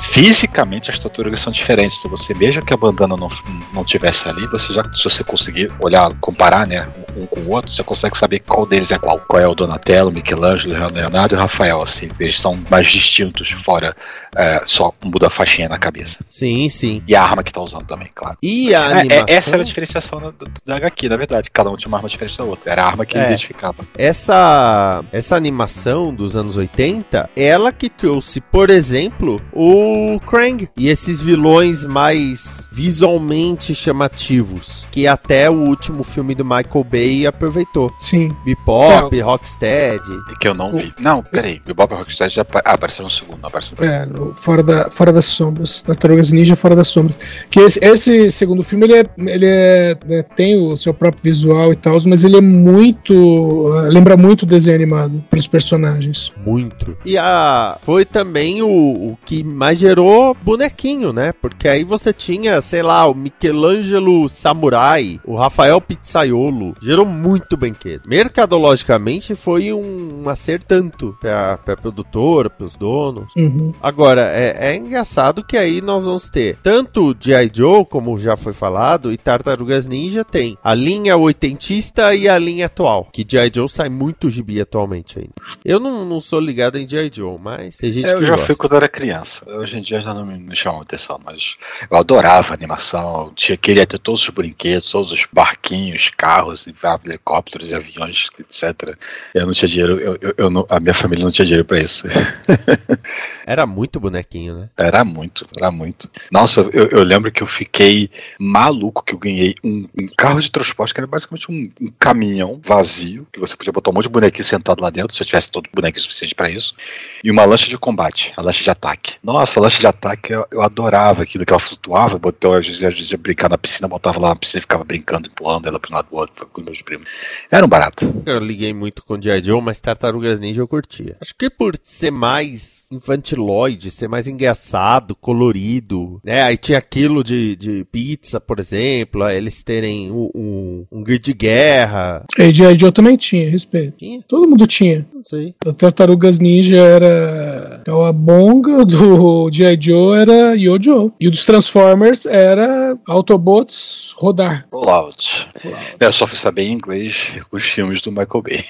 Fisicamente as tartarugas são diferentes. Então você, mesmo que a bandana não, não tivesse ali, você já, se você conseguir olhar, comparar, né, um com o outro, você consegue saber qual deles é qual. Qual é o Donatello, Michelangelo, Leonardo e Rafael, assim. Eles são mais distintos, fora é, só muda a faixinha na cabeça. Sim, sim. E a arma que tá usando também, claro. E a É, animação... é, essa era a diferenciação da, da HQ, na verdade. Cada um tinha uma arma diferente da outra. Era a arma que É. identificava. Essa, essa animação dos anos 80, ela que trouxe, por exemplo, o Krang. E esses vilões mais visualmente chamativos. Que até o último filme do Michael Bay aproveitou. Sim. Bebop, Rocksteady. E que eu não vi. Não, peraí. O Bob Rocksteady já apa- ah, apareceu no segundo. não Apareceu no É, no- fora, da, fora das sombras. Tartarugas Ninja Fora das Sombras. Que esse, esse segundo filme, ele, é, ele é, né, tem o seu próprio visual e tal, mas ele é muito. ah, lembra muito o desenho animado pelos personagens. Muito. E a foi também o, o que mais gerou bonequinho, né? Porque aí você tinha, sei lá, o Michelangelo Samurai, o Rafael Pizzaiolo. Gerou muito brinquedo. Mercadologicamente foi um, um acerto tanto pra, pra produtora, pros donos. Uhum. Agora, é, é engraçado que aí nós vamos ter tanto G.I. Joe, como já foi falado, e Tartarugas Ninja tem a linha oitentista e a linha atual. Que G.I. Joe sai muito gibi atualmente ainda. Eu não, não sou ligado em G.I. Joe, mas tem gente É, eu que já gosta. fui quando era criança. Hoje em dia já não me, me chama atenção, mas eu adorava a animação. Tinha, queria ter todos os brinquedos, todos os barquinhos, carros, helicópteros e aviões, etc. Eu não tinha dinheiro, eu, eu- eu não- a minha família não tinha dinheiro pra isso. Era muito bonequinho, né? Era muito, era muito. Nossa, eu, eu lembro que eu fiquei maluco que eu ganhei um, um carro de transporte que era basicamente um, um caminhão vazio, que você podia botar um monte de bonequinho sentado lá dentro, se eu tivesse todo bonequinho suficiente pra isso, e uma lancha de combate, a lancha de ataque. Nossa, a lancha de ataque eu, eu adorava aquilo, que ela flutuava, eu botei, às vezes ia brincar na piscina, botava lá na piscina e ficava brincando, empurrando ela pro lado do outro com meus primos. Era um barato. Eu liguei muito com G.I. Joe, mas Tartarugas Ninja eu curtia. Acho que por ser mais infantiloide, ser mais engraçado, colorido, né? Aí tinha aquilo de, de pizza, por exemplo, aí eles terem um, um, um grid de guerra. E G.I. Joe também tinha, respeito. Tinha? Todo mundo tinha. Não sei. O Tartarugas Ninja era o Abonga, o do G.I. Joe era Yo-Joe. E o dos Transformers era Autobots rodar. Fallout. Eu só fui saber em inglês os filmes do Michael Bay.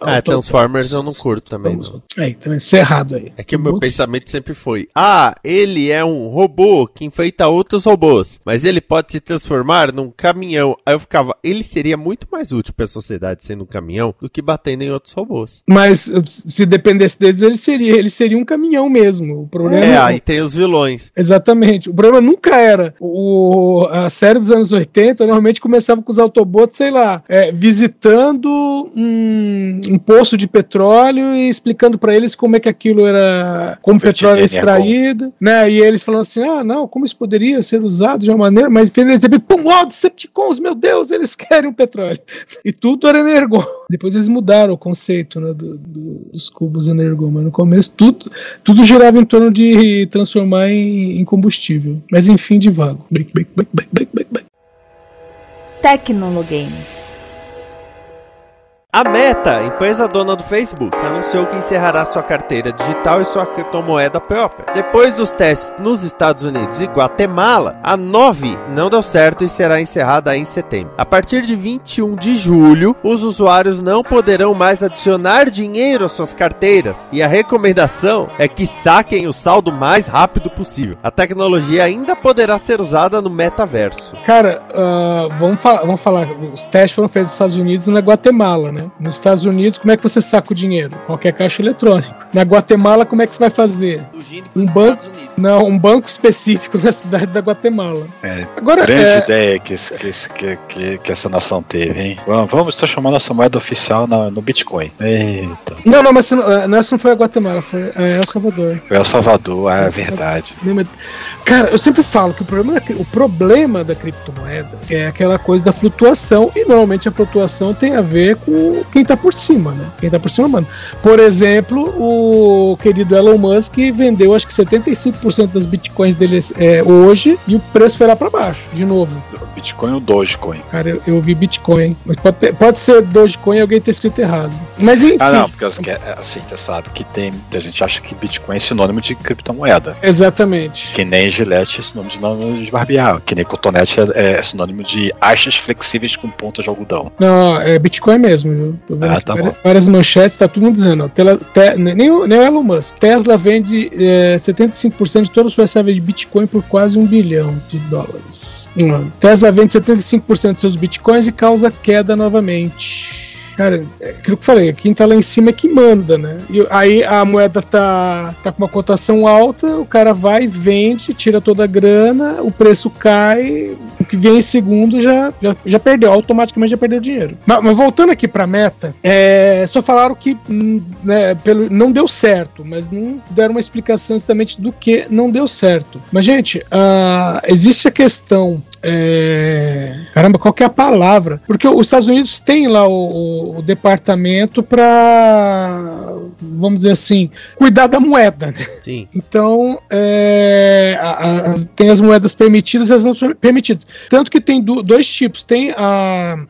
Ah, Transformers eu não curto também, não. Aí, também cerrado aí. É que o meu pensamento sempre foi: ah, ele é um robô que enfeita outros robôs, mas ele pode se transformar num caminhão. Aí eu ficava, ele seria muito mais útil pra sociedade sendo um caminhão do que batendo em outros robôs. Mas se dependesse deles, ele seria, ele seria um caminhão mesmo. O problema É, aí tem os vilões. Exatamente. O problema nunca era. O, a série dos anos 80 normalmente começava com os Autobots, sei lá, é, visitando um, um poço de petróleo e explicando pra eles como é que aquilo era. Como o petróleo era extraído, né? E eles falando assim: ah, não, como isso poderia ser usado de uma maneira, mas repente, pum, ó, Decepticons, meu Deus, eles querem o petróleo. E tudo era energon. Depois eles mudaram o conceito né, do- do- dos cubos energon, mas no começo tudo, tudo girava em torno de transformar em, em combustível. Mas enfim, de vago. Tecnologames. A Meta, empresa dona do Facebook, anunciou que encerrará sua carteira digital e sua criptomoeda própria. Depois dos testes nos Estados Unidos e Guatemala, a Novi não deu certo e será encerrada em setembro. A partir de 21 de julho, os usuários não poderão mais adicionar dinheiro às suas carteiras e a recomendação é que saquem o saldo mais rápido possível. A tecnologia ainda poderá ser usada no metaverso. Cara, ah, vamos, fa- vamos falar. Os testes foram feitos nos Estados Unidos e na Guatemala, né? Nos Estados Unidos, como é que você saca o dinheiro? Qualquer caixa eletrônico. Na Guatemala, como é que você vai fazer? Um banco? Não, um banco específico na cidade da Guatemala. É, Agora, grande é, ideia que, que, que, que, que essa nação teve, hein? Vamos, vamos transformar nossa moeda oficial na- no Bitcoin. Eita. não, não, mas não, é, não, essa não foi a Guatemala, foi é, El Salvador. El Salvador, ah, é verdade. Cara, eu sempre falo que o problema, o problema da criptomoeda é aquela coisa da flutuação, e normalmente a flutuação tem a ver com quem tá por cima, né? Quem tá por cima manda. Por exemplo, o querido Elon Musk vendeu acho que 75% das bitcoins dele é, hoje e o preço foi lá pra baixo, de novo. O Bitcoin ou Dogecoin? Cara, eu, eu vi Bitcoin. Mas pode, ter- pode ser Dogecoin e alguém ter escrito errado. Mas enfim. Ah, não, porque que- é, assim, você sabe que tem. A gente acha que Bitcoin é sinônimo de criptomoeda. Exatamente. Que nem Gillette é sinônimo de, barbear. Que nem cotonete é, é sinônimo de achas flexíveis com pontas de algodão. Não, é Bitcoin mesmo, viu? Tô vendo Ah, tá várias, bom. várias manchetes, tá todo mundo dizendo, ó, tela- te- nem, o, nem o Elon Musk. Tesla vende é, 75% de toda a sua reserva de Bitcoin por quase um bilhão de dólares. Hum. Tesla vende 75% de seus Bitcoins e causa queda novamente. Cara, é aquilo que eu falei, quem tá lá em cima é que manda, né? E aí a moeda tá, tá com uma cotação alta, o cara vai, vende, tira toda a grana, o preço cai, o que vem em segundo já, já, já perdeu, automaticamente já perdeu dinheiro. Mas, mas voltando aqui pra meta, é, só falaram que hum, né, pelo, não deu certo, mas não deram uma explicação exatamente do que não deu certo. Mas, gente, ah, existe a questão. é, Caramba, qual que é a palavra? Porque os Estados Unidos têm lá o departamento para, vamos dizer assim, cuidar da moeda, né? Sim. Então, é, a- a- tem as moedas permitidas e as não permitidas. Tanto que tem do- dois tipos: tem a-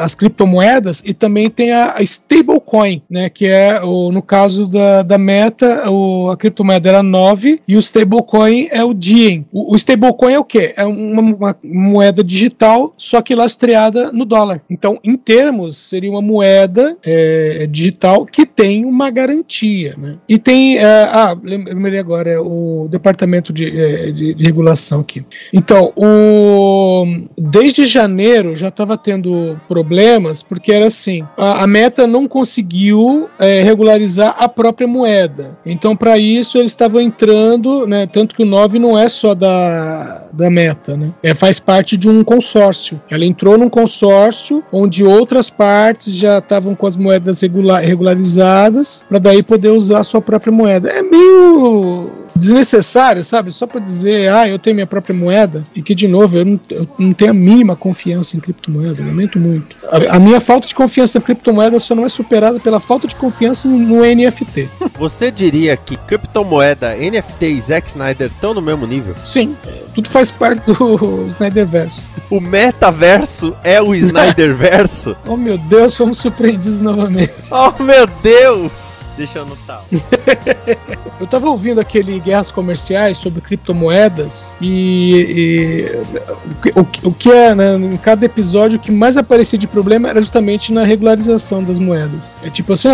as criptomoedas e também tem a, a stablecoin, né? Que é, o, no caso da, da Meta, o- a criptomoeda era 9 e o stablecoin é o Diem. O, o stablecoin é o quê? É uma, uma moeda digital, só que lastreada no dólar. Então, em termos, seria uma moeda é, digital que tem uma garantia, né? E tem, é, ah, lem- lembrei agora, é o departamento de, é, de- de regulação aqui. Então, o, desde janeiro já estava tendo problemas, porque era assim, a, a Meta não conseguiu é, regularizar a própria moeda. Então, para isso, eles estavam entrando, né, tanto que o 9 não é só da, da Meta, né? É, faz parte de um consórcio. Ela entrou num consórcio onde outras partes já estavam com as moedas regula- regularizadas para daí poder usar a sua própria moeda. É meio desnecessário, sabe? Só para dizer, ah, eu tenho minha própria moeda e que de novo eu não, eu não tenho a mínima confiança em criptomoeda, lamento muito. A, a minha falta de confiança em criptomoeda só não é superada pela falta de confiança no, no NFT. Você diria que criptomoeda, NFT e Zack Snyder estão no mesmo nível? Sim, é, tudo faz parte do Snyderverse. O metaverso é o Snyderverso? Oh meu Deus, fomos surpreendidos novamente. oh meu Deus! Deixa eu anotar. Eu tava ouvindo aquele Guerras Comerciais sobre criptomoedas e, e o, que- o que- é, né, em cada episódio, o que mais aparecia de problema era justamente na regularização das moedas. É tipo assim,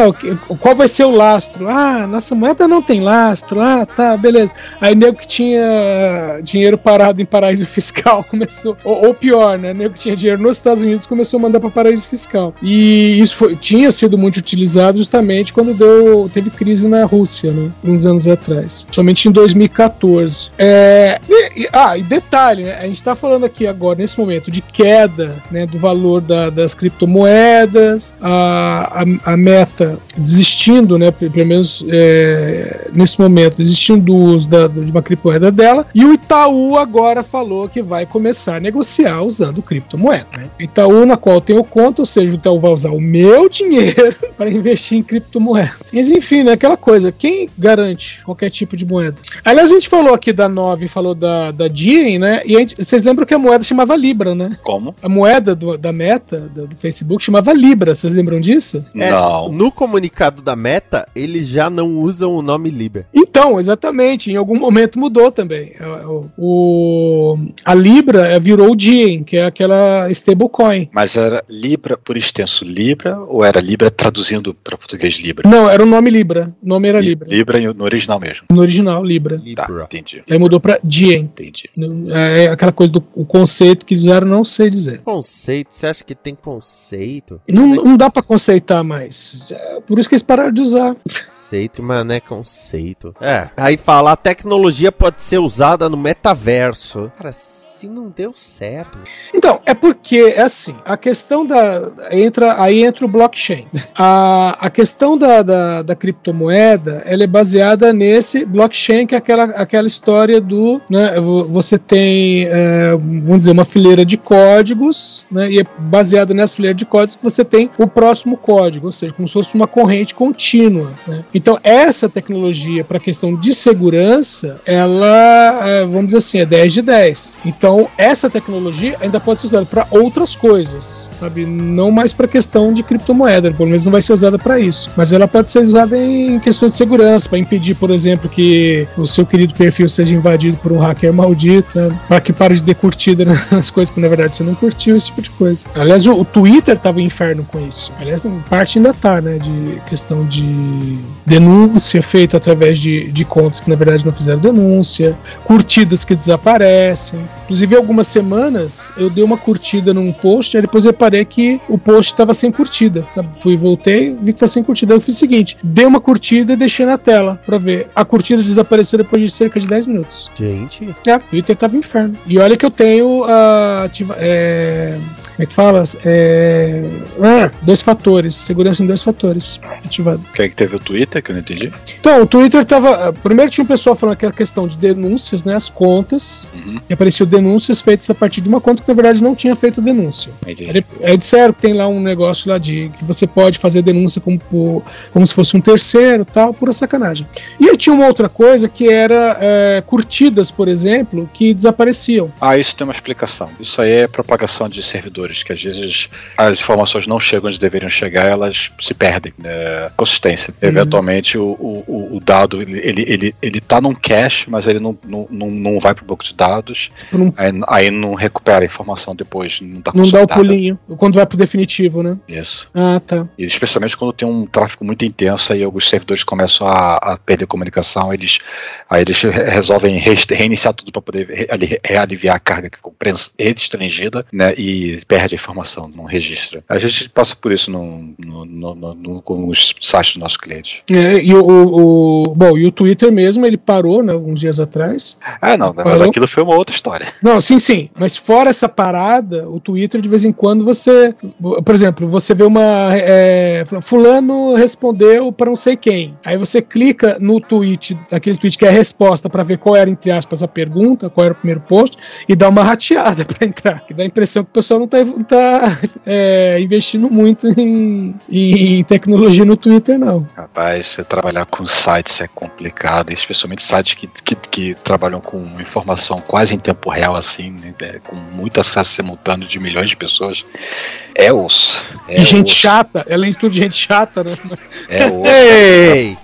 o qual vai ser o lastro? Ah, nossa moeda não tem lastro. Ah, tá, beleza. Aí nego que tinha dinheiro parado em paraíso fiscal começou, ou, ou pior, né, nego que tinha dinheiro nos Estados Unidos começou a mandar para paraíso fiscal. E isso foi- tinha sido muito utilizado justamente quando deu, teve crise na Rússia, né, uns anos atrás. Somente em 2014. É, e- e- ah, e detalhe, né, a gente está falando aqui agora, nesse momento, de queda né, do valor da- das criptomoedas, a, a, a meta desistindo, né, pe- pelo menos é, nesse momento, desistindo do uso da- de uma criptomoeda dela, e o Itaú agora falou que vai começar a negociar usando criptomoeda. Né? Itaú, na qual eu tenho conta, ou seja, o Itaú vai usar o meu dinheiro para investir em criptomoeda. Mas enfim, né, aquela coisa, quem garante qualquer tipo de moeda? Aliás, a gente falou aqui da 9, falou da, da Diem, né? E a gente- vocês lembram que a moeda chamava Libra, né? Como? A moeda do- da Meta, do, do Facebook, chamava Libra, vocês lembram disso? É, Não. No comunicado da Meta, eles já não usam o nome Libra. Então, exatamente, em algum momento mudou também. É, O, o- a Libra virou o Diem, que é aquela stablecoin. Mas era Libra por extenso Libra ou era Libra traduzindo para português Libra? Não, era o nome Libra. O nome era era Libra. Libra no original mesmo. No original, Libra. Tá, Libra. entendi. Aí mudou pra Dien. Entendi. É aquela coisa do o conceito que usaram, não sei dizer. Conceito, você acha que tem conceito? Não, não dá pra conceitar mais. Por isso que eles pararam de usar. Conceito, mas não é conceito. É. Aí fala, a tecnologia pode ser usada no metaverso. Cara, se não deu certo. Então, é porque, é assim, a questão da. Entra, aí entra o blockchain. A, a questão da, da, da criptomoeda ela é baseada nesse blockchain, que é aquela, aquela história do. Né, vo- você tem, é, vamos dizer, uma fileira de códigos, né, e é baseada nessa fileira de códigos que você tem o próximo código, ou seja, como se fosse uma corrente contínua. né. Então, essa tecnologia, para a questão de segurança, ela, é, vamos dizer assim, é 10 de 10. Então, essa tecnologia ainda pode ser usada para outras coisas, sabe? Não mais para questão de criptomoeda, pelo menos não vai ser usada para isso. Mas ela pode ser usada em questões de segurança, para impedir, por exemplo, que o seu querido perfil seja invadido por um hacker maldito, para que pare de ter curtida nas coisas que na verdade você não curtiu, esse tipo de coisa. Aliás, o, o Twitter tava em inferno com isso. Aliás, em parte ainda tá, né? De questão de denúncia feita através de, de contas que na verdade não fizeram denúncia, curtidas que desaparecem. Inclusive, algumas semanas eu dei uma curtida num post, aí depois reparei que o post estava sem curtida. Tá? Fui, voltei, vi que tá sem curtida. Aí eu fiz o seguinte: dei uma curtida e deixei na tela pra ver. A curtida desapareceu depois de cerca de 10 minutos. Gente, É, o Twitter tava inferno. E olha que eu tenho a. ativa- é, como é que fala? É, ah, dois fatores. Segurança em dois fatores ativado. Quem é que teve o Twitter, que eu não entendi? Então, o Twitter tava. Primeiro tinha um pessoal falando que era questão de denúncias, né? As contas. Uhum. E apareceu denúncias feitas a partir de uma conta que na verdade não tinha feito denúncia. entendi. Aí disseram que tem lá um negócio lá de que você pode fazer denúncia como, por- como se fosse um terceiro tal, pura sacanagem. E aí tinha uma outra coisa que era é, curtidas, por exemplo, que desapareciam. Ah, isso tem uma explicação. Isso aí é propagação de servidores, que às vezes as informações não chegam onde deveriam chegar, elas se perdem. Né? Consistência. Uhum. Eventualmente o, o, o- dado ele, ele, ele, tá num cache, mas ele não, não, não, não vai pro banco de dados, Por um- aí, aí não recupera a informação depois, não dá não dá o pulinho quando vai pro definitivo, né? Isso. Ah, tá. E especialmente quando tem um tráfego muito intenso e alguns servidores começam a, a perder comunicação, eles aí eles re- resolvem res- reiniciar tudo para poder re- ali- realiviar a carga que ficou restringida, né? E perde a informação, não registra. A gente passa por isso no, no, no, no- com os sites dos nossos clientes. É, e o, o, o- bom, e o Twitter mesmo, ele parou, né, alguns dias atrás. Ah, não, mas aquilo foi uma outra história. Não, sim, sim. Mas fora essa parada, o Twitter, de vez em quando, você. Por exemplo, você vê uma. é, fulano respondeu para não sei quem. Aí você clica no tweet, aquele tweet que é a resposta, para ver qual era, entre aspas, a pergunta, qual era o primeiro post, e dá uma rateada para entrar. Que dá a impressão que o pessoal não tá, não tá, é, investindo muito em, em tecnologia no Twitter, não. Rapaz, você trabalhar com sites é complicado, especialmente sites que, que, que trabalham com informação quase em tempo real, assim, né, é, com muito acesso simultâneo de milhões de pessoas. É osso. É e gente osso, chata, além de tudo, gente chata, né? É osso. Ei!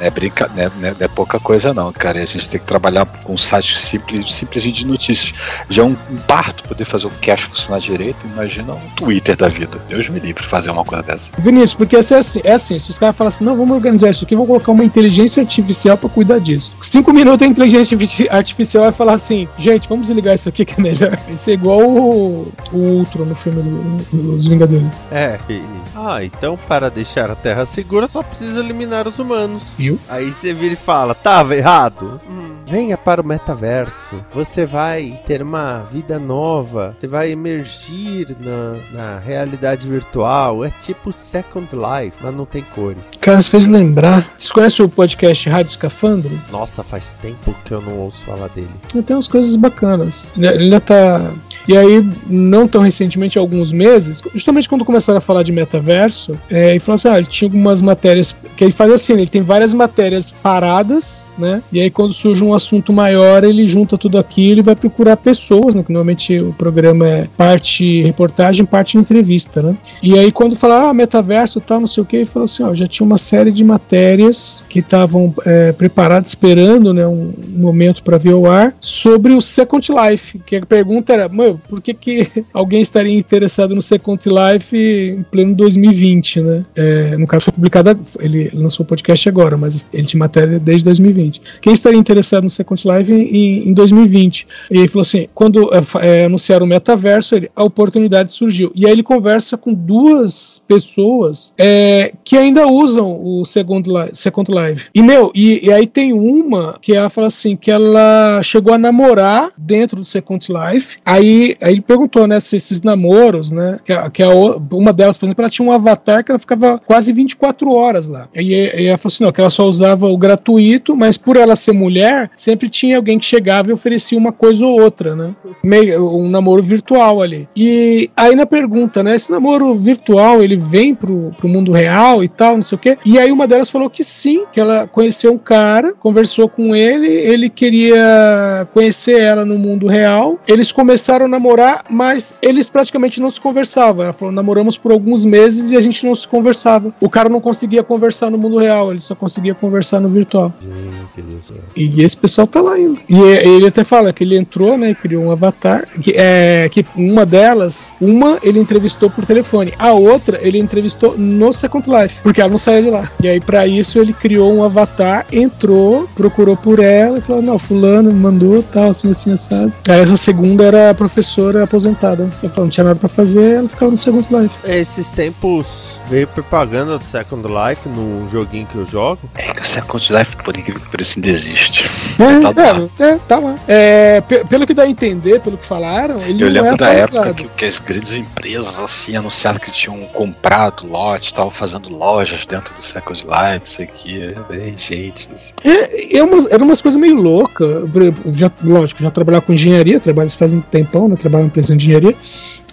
É, brinca... não, é, não é- é pouca coisa, não, cara. A gente tem que trabalhar com um site simples, simples de notícias. Já é um, um parto poder fazer o cash funcionar direito. Imagina um Twitter da vida. Deus me livre fazer uma coisa dessa. Vinícius, porque é assim, é assim, se os caras falam assim, não, vamos organizar isso aqui, vamos colocar uma inteligência artificial pra cuidar disso. Cinco minutos a inteligência artifici- artificial vai falar assim, gente, vamos desligar isso aqui que é melhor. Isso é igual o, o Ultron no filme do- dos Vingadores. É. e- Ah, então para deixar a Terra segura só precisa eliminar os humanos. Viu? Aí você vira e fala, tava errado? Hum, venha para o metaverso. Você vai ter uma vida nova. Você vai emergir na, na realidade virtual. É tipo Second Life, mas não tem cores. Cara, você fez lembrar. Vocês conhecem o podcast Rádio Escafandro? Nossa, faz tempo que eu não ouço falar dele. Tem umas coisas bacanas. Ele ele ainda tá. E aí, não tão recentemente, alguns meses, justamente quando começaram a falar de metaverso, é, ele falou assim: ah, ele tinha algumas matérias. Que ele faz assim, ele tem várias matérias paradas, né? E aí, quando surge um assunto maior, ele junta tudo aquilo e vai procurar pessoas, né? Que normalmente o programa é parte reportagem, parte entrevista, né? E aí, quando fala, ah, metaverso tal, não sei o que, ele falou assim: ó, já tinha uma série de matérias que estavam é, preparadas, esperando, né? Um momento para ver ao ar, sobre o Second Life. Que a pergunta era: "Meu, por que, que alguém estaria interessado no Second Life em pleno 2020, né? É, no caso foi publicada, ele lançou o podcast agora, mas ele tinha matéria desde 2020. Quem estaria interessado no Second Life em, em 2020? E ele falou assim, quando é, é, anunciaram o metaverso, ele, a oportunidade surgiu. E aí ele conversa com duas pessoas é, que ainda usam o Second Life. Second Life. E, meu, e, e aí tem uma que ela fala assim, que ela chegou a namorar dentro do Second Life. Aí, aí ele perguntou, né, se esses namoros, né, que, a, que a, uma delas, por exemplo, ela tinha um avatar que ela ficava quase 24 horas lá. E, e ela falou assim, não, que ela só usava o gratuito, mas por ela ser mulher, sempre tinha alguém que chegava e oferecia uma coisa ou outra, né? Meio, um namoro virtual ali. E aí na pergunta, né, esse namoro virtual, ele vem pro, pro mundo real e tal, não sei o quê. E aí uma delas falou que sim, que ela conheceu um cara, conversou com ele, ele queria conhecer ela no mundo real. Eles começaram a namorar, mas eles praticamente não se conversavam. Ela falou: namoramos por alguns meses e a gente não se conversava. O cara não conseguia conversar no mundo real, ele só conseguia conversar no virtual. E esse pessoal tá lá ainda. E ele até fala que ele entrou, né, criou um avatar, que é que uma delas, uma ele entrevistou por telefone, a outra ele entrevistou no Second Life, porque ela não saía de lá. E aí para isso ele criou um avatar, entrou, procurou por ela e falou: "Não, fulano mandou, tal, assim assim assado". Aí essa segunda era a professora aposentada. Ela falou, não tinha nada para fazer, ela ficava no Second Life. Esses tempos veio propaganda do Second Life no joguinho que eu jogo. É que o Second Life, por incrível que pareça, ainda existe. É, Tá lá. é, é, tá lá. É, pe- pelo que dá a entender, pelo que falaram, ele Eu não é lembro da época que, que as grandes empresas assim anunciaram que tinham comprado lote, estavam fazendo lojas dentro do Second Life, isso aqui. Bem, gente. É, é umas, era umas coisas meio loucas. Já, lógico, já trabalhava com engenharia, trabalho isso faz um tempão, né? Trabalho em empresa de engenharia.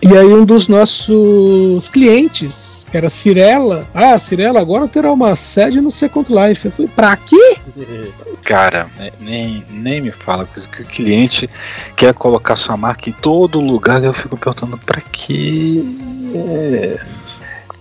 E aí um dos nossos clientes, que era Cirela, ah, Cirela agora terá uma sede no Second Life. Eu falei, pra quê? Cara, ne- nem, nem me fala, que o cliente quer colocar sua marca em todo lugar, eu fico perguntando pra quê? É.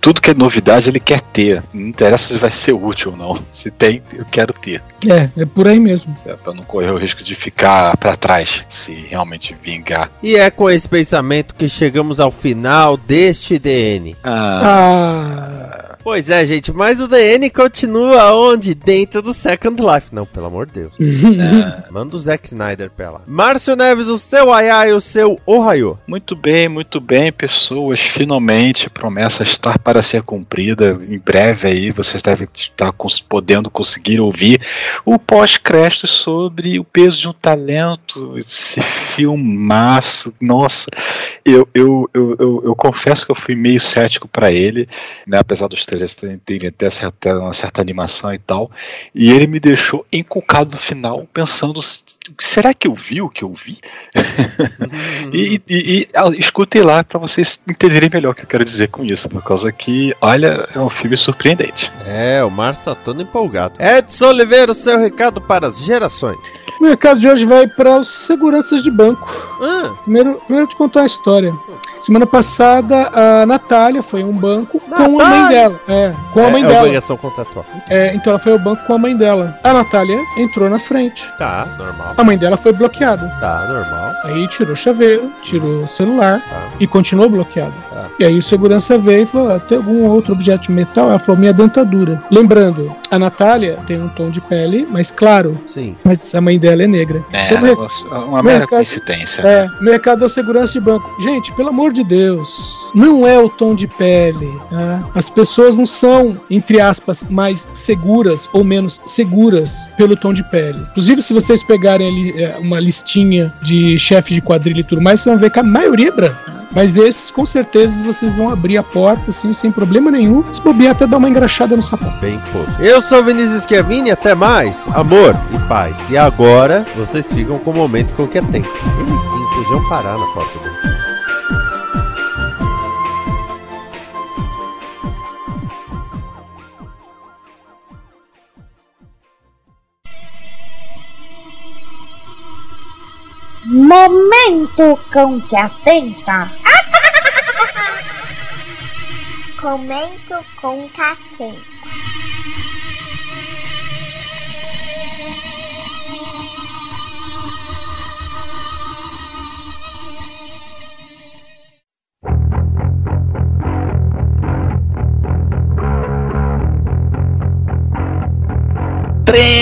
Tudo que é novidade ele quer ter. Não interessa se vai ser útil ou não. Se tem, eu quero ter. É, é por aí mesmo. É pra não correr o risco de ficar pra trás se realmente vingar. E é com esse pensamento que chegamos ao final deste DN. Ah, Ah, Pois é, gente, mas o DN continua onde? Dentro do Second Life. Não, pelo amor de Deus. Manda o Zack Snyder pra lá. Márcio Neves, o seu Ayá e o seu Ohio. Muito bem, muito bem, pessoas. Finalmente, promessa está para ser cumprida. Em breve aí vocês devem estar cons- podendo conseguir ouvir o pós-crédito sobre o peso de um talento. Esse filmaço. Nossa, eu, eu, eu, eu, eu confesso que eu fui meio cético para ele, né, apesar dos trailers terem, terem até certa, uma certa animação e tal. E ele me deixou encucado no final, pensando: será que eu vi o que eu vi? E, e, e ah, escutem lá para vocês entenderem melhor o que eu quero dizer com isso, por causa que, olha, é um filme surpreendente. É, o Márcio tá todo empolgado. Edson Oliveira, o seu recado para as gerações. O mercado de hoje vai para os seguranças de banco. Ah, Primeiro, primeiro te contar a história. Semana passada, a Natália foi a um banco com a mãe Natália! dela. É, com a é, mãe é dela. obrigação contratual. É, então ela foi ao banco com a mãe dela. A Natália entrou na frente. Tá, normal. A mãe dela foi bloqueada. Tá, normal. Aí tirou o chaveiro, tirou o celular Tá. e continuou bloqueada. Tá. E aí o segurança veio e falou: ah, tem algum outro objeto de metal? Ela falou: minha dentadura. Lembrando, a Natália tem um tom de pele mais claro, Sim. mas a mãe dela é negra. É, Então, meu- uma mera mercado- coincidência. É, mercado é o segurança de banco. Gente, pelo amor de Deus, não é o tom de pele, tá? As pessoas não são, entre aspas, mais seguras ou menos seguras pelo tom de pele. Inclusive, se vocês pegarem ali é, uma listinha de chefe de quadrilha e tudo mais, vocês vão ver que a maioria é branca. Mas esses, com certeza, vocês vão abrir a porta, assim, sem problema nenhum. Se bobear, até dar uma engraxada no sapato. Bem posto. Eu sou Vinícius Chiavini, até mais. Amor e paz. E agora, vocês ficam com o momento que eu quero tempo. Eles sim podiam parar na porta dele. Momento com que atenta. Comento com café. Três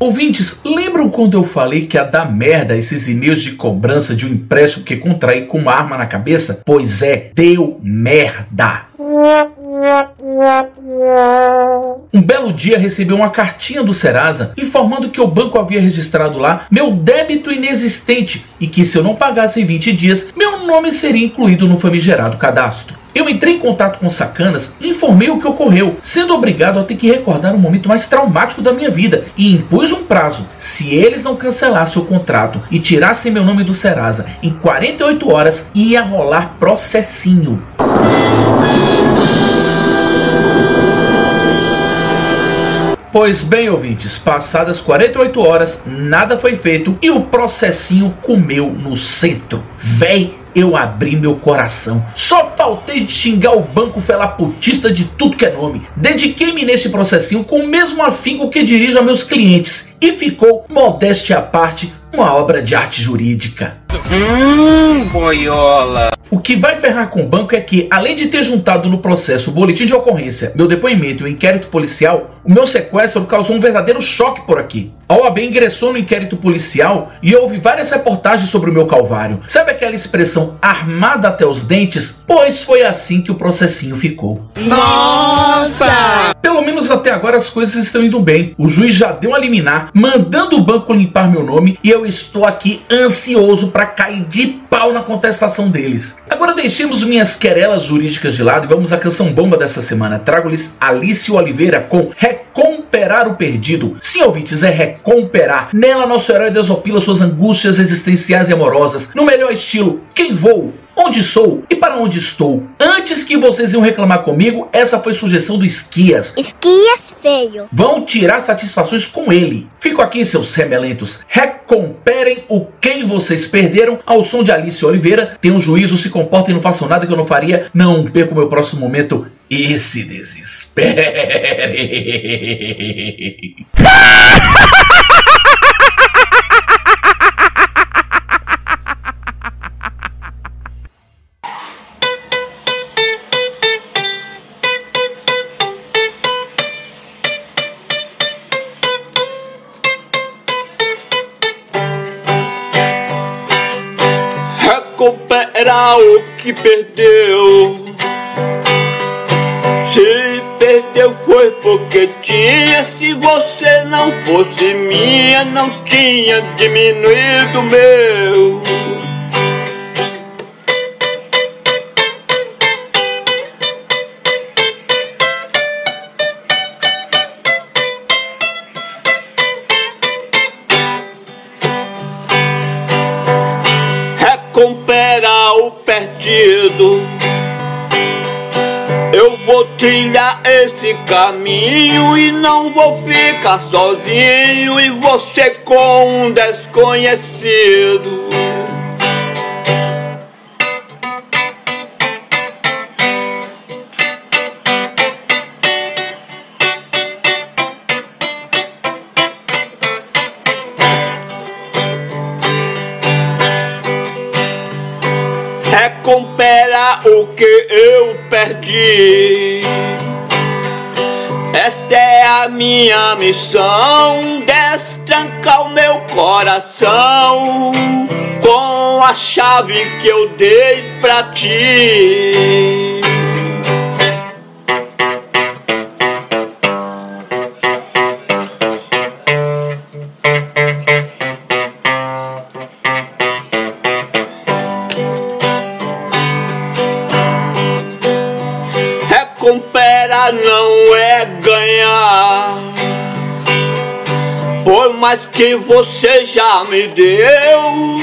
Ouvintes, lembram quando eu falei que ia dar merda esses e-mails de cobrança de um empréstimo que contraí com uma arma na cabeça? Pois é, deu merda. Um belo dia recebi uma cartinha do Serasa informando que o banco havia registrado lá meu débito inexistente e que se eu não pagasse em 20 dias, meu nome seria incluído no famigerado cadastro. Eu entrei em contato com sacanas e informei o que ocorreu, sendo obrigado a ter que recordar um momento mais traumático da minha vida e impus um prazo. Se eles não cancelassem o contrato e tirassem meu nome do Serasa em 48 horas, ia rolar processinho. Pois bem, ouvintes, passadas 48 horas, nada foi feito e o processinho comeu no centro. Véi, eu abri meu coração. Só faltei de xingar o banco felaputista de tudo que é nome. Dediquei-me nesse processinho com o mesmo afinco que dirijo a meus clientes. E ficou, modéstia à parte, uma obra de arte jurídica. Hum, boiola. O que vai ferrar com o banco é que, além de ter juntado no processo o boletim de ocorrência, meu depoimento e o inquérito policial, o meu sequestro causou um verdadeiro choque por aqui. A OAB ingressou no inquérito policial e houve várias reportagens sobre o meu calvário. Sabe aquela expressão armada até os dentes? Pois foi assim que o processinho ficou. Nossa! Pelo menos até agora as coisas estão indo bem. O juiz já deu a liminar, mandando o banco limpar meu nome e eu estou aqui ansioso para cair de pau na contestação deles. Agora deixemos minhas querelas jurídicas de lado e vamos à canção bomba dessa semana. Trago-lhes Alice Oliveira com Recomperar o Perdido. Sim, ouvintes, é recomperar. Nela, nosso herói desopila suas angústias existenciais e amorosas, no melhor estilo. Quem vou? Onde sou e para onde estou? Antes que vocês iam reclamar comigo, essa foi sugestão do Esquias. Esquias feio. Vão tirar satisfações com ele. Fico aqui, seus remelentos. Recomperem o quem vocês perderam ao som de Alice Oliveira. Tenham juízo, se comportem, não façam nada que eu não faria. Não perco meu próximo momento. E se desespere. Recuperar o que perdeu. Se perdeu foi porque tinha. Se você não fosse minha, não tinha diminuído meu. Vou trilhar esse caminho e não vou ficar sozinho e você com um desconhecido. O que eu perdi. Esta é a minha missão, destrancar o meu coração com a chave que eu dei pra ti. Que você já me deu,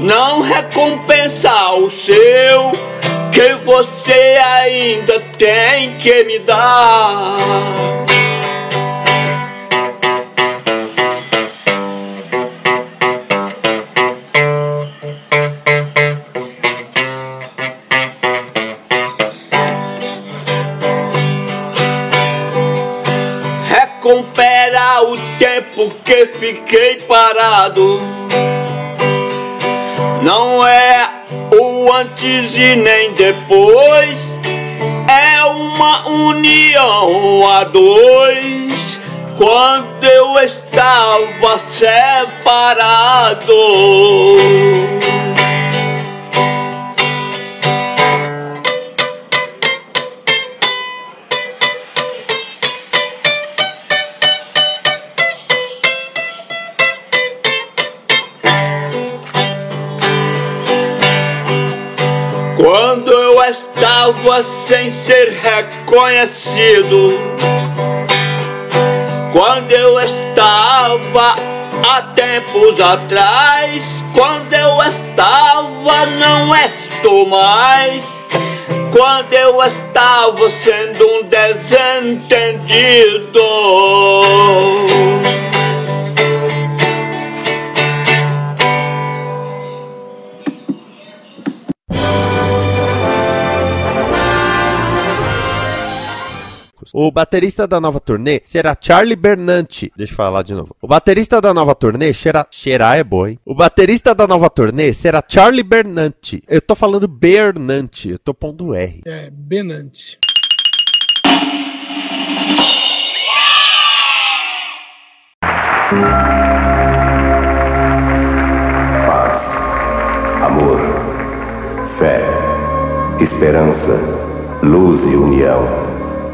não recompensar o seu, que você ainda tem que me dar. Tempo que fiquei parado. Não é o antes e nem depois, é uma união a dois. Quando eu estava separado. Quando eu estava sem ser reconhecido, quando eu estava há tempos atrás, quando eu estava não estou mais, quando eu estava sendo um desentendido. O baterista da nova turnê será Charlie Bernanti. Deixa eu falar de novo. O baterista da nova turnê será. Cheirar é bom, hein? O baterista da nova turnê será Charlie Bernanti. Eu tô falando Bernanti, eu tô pondo R. É, Benante. Paz, amor, fé, esperança, luz e união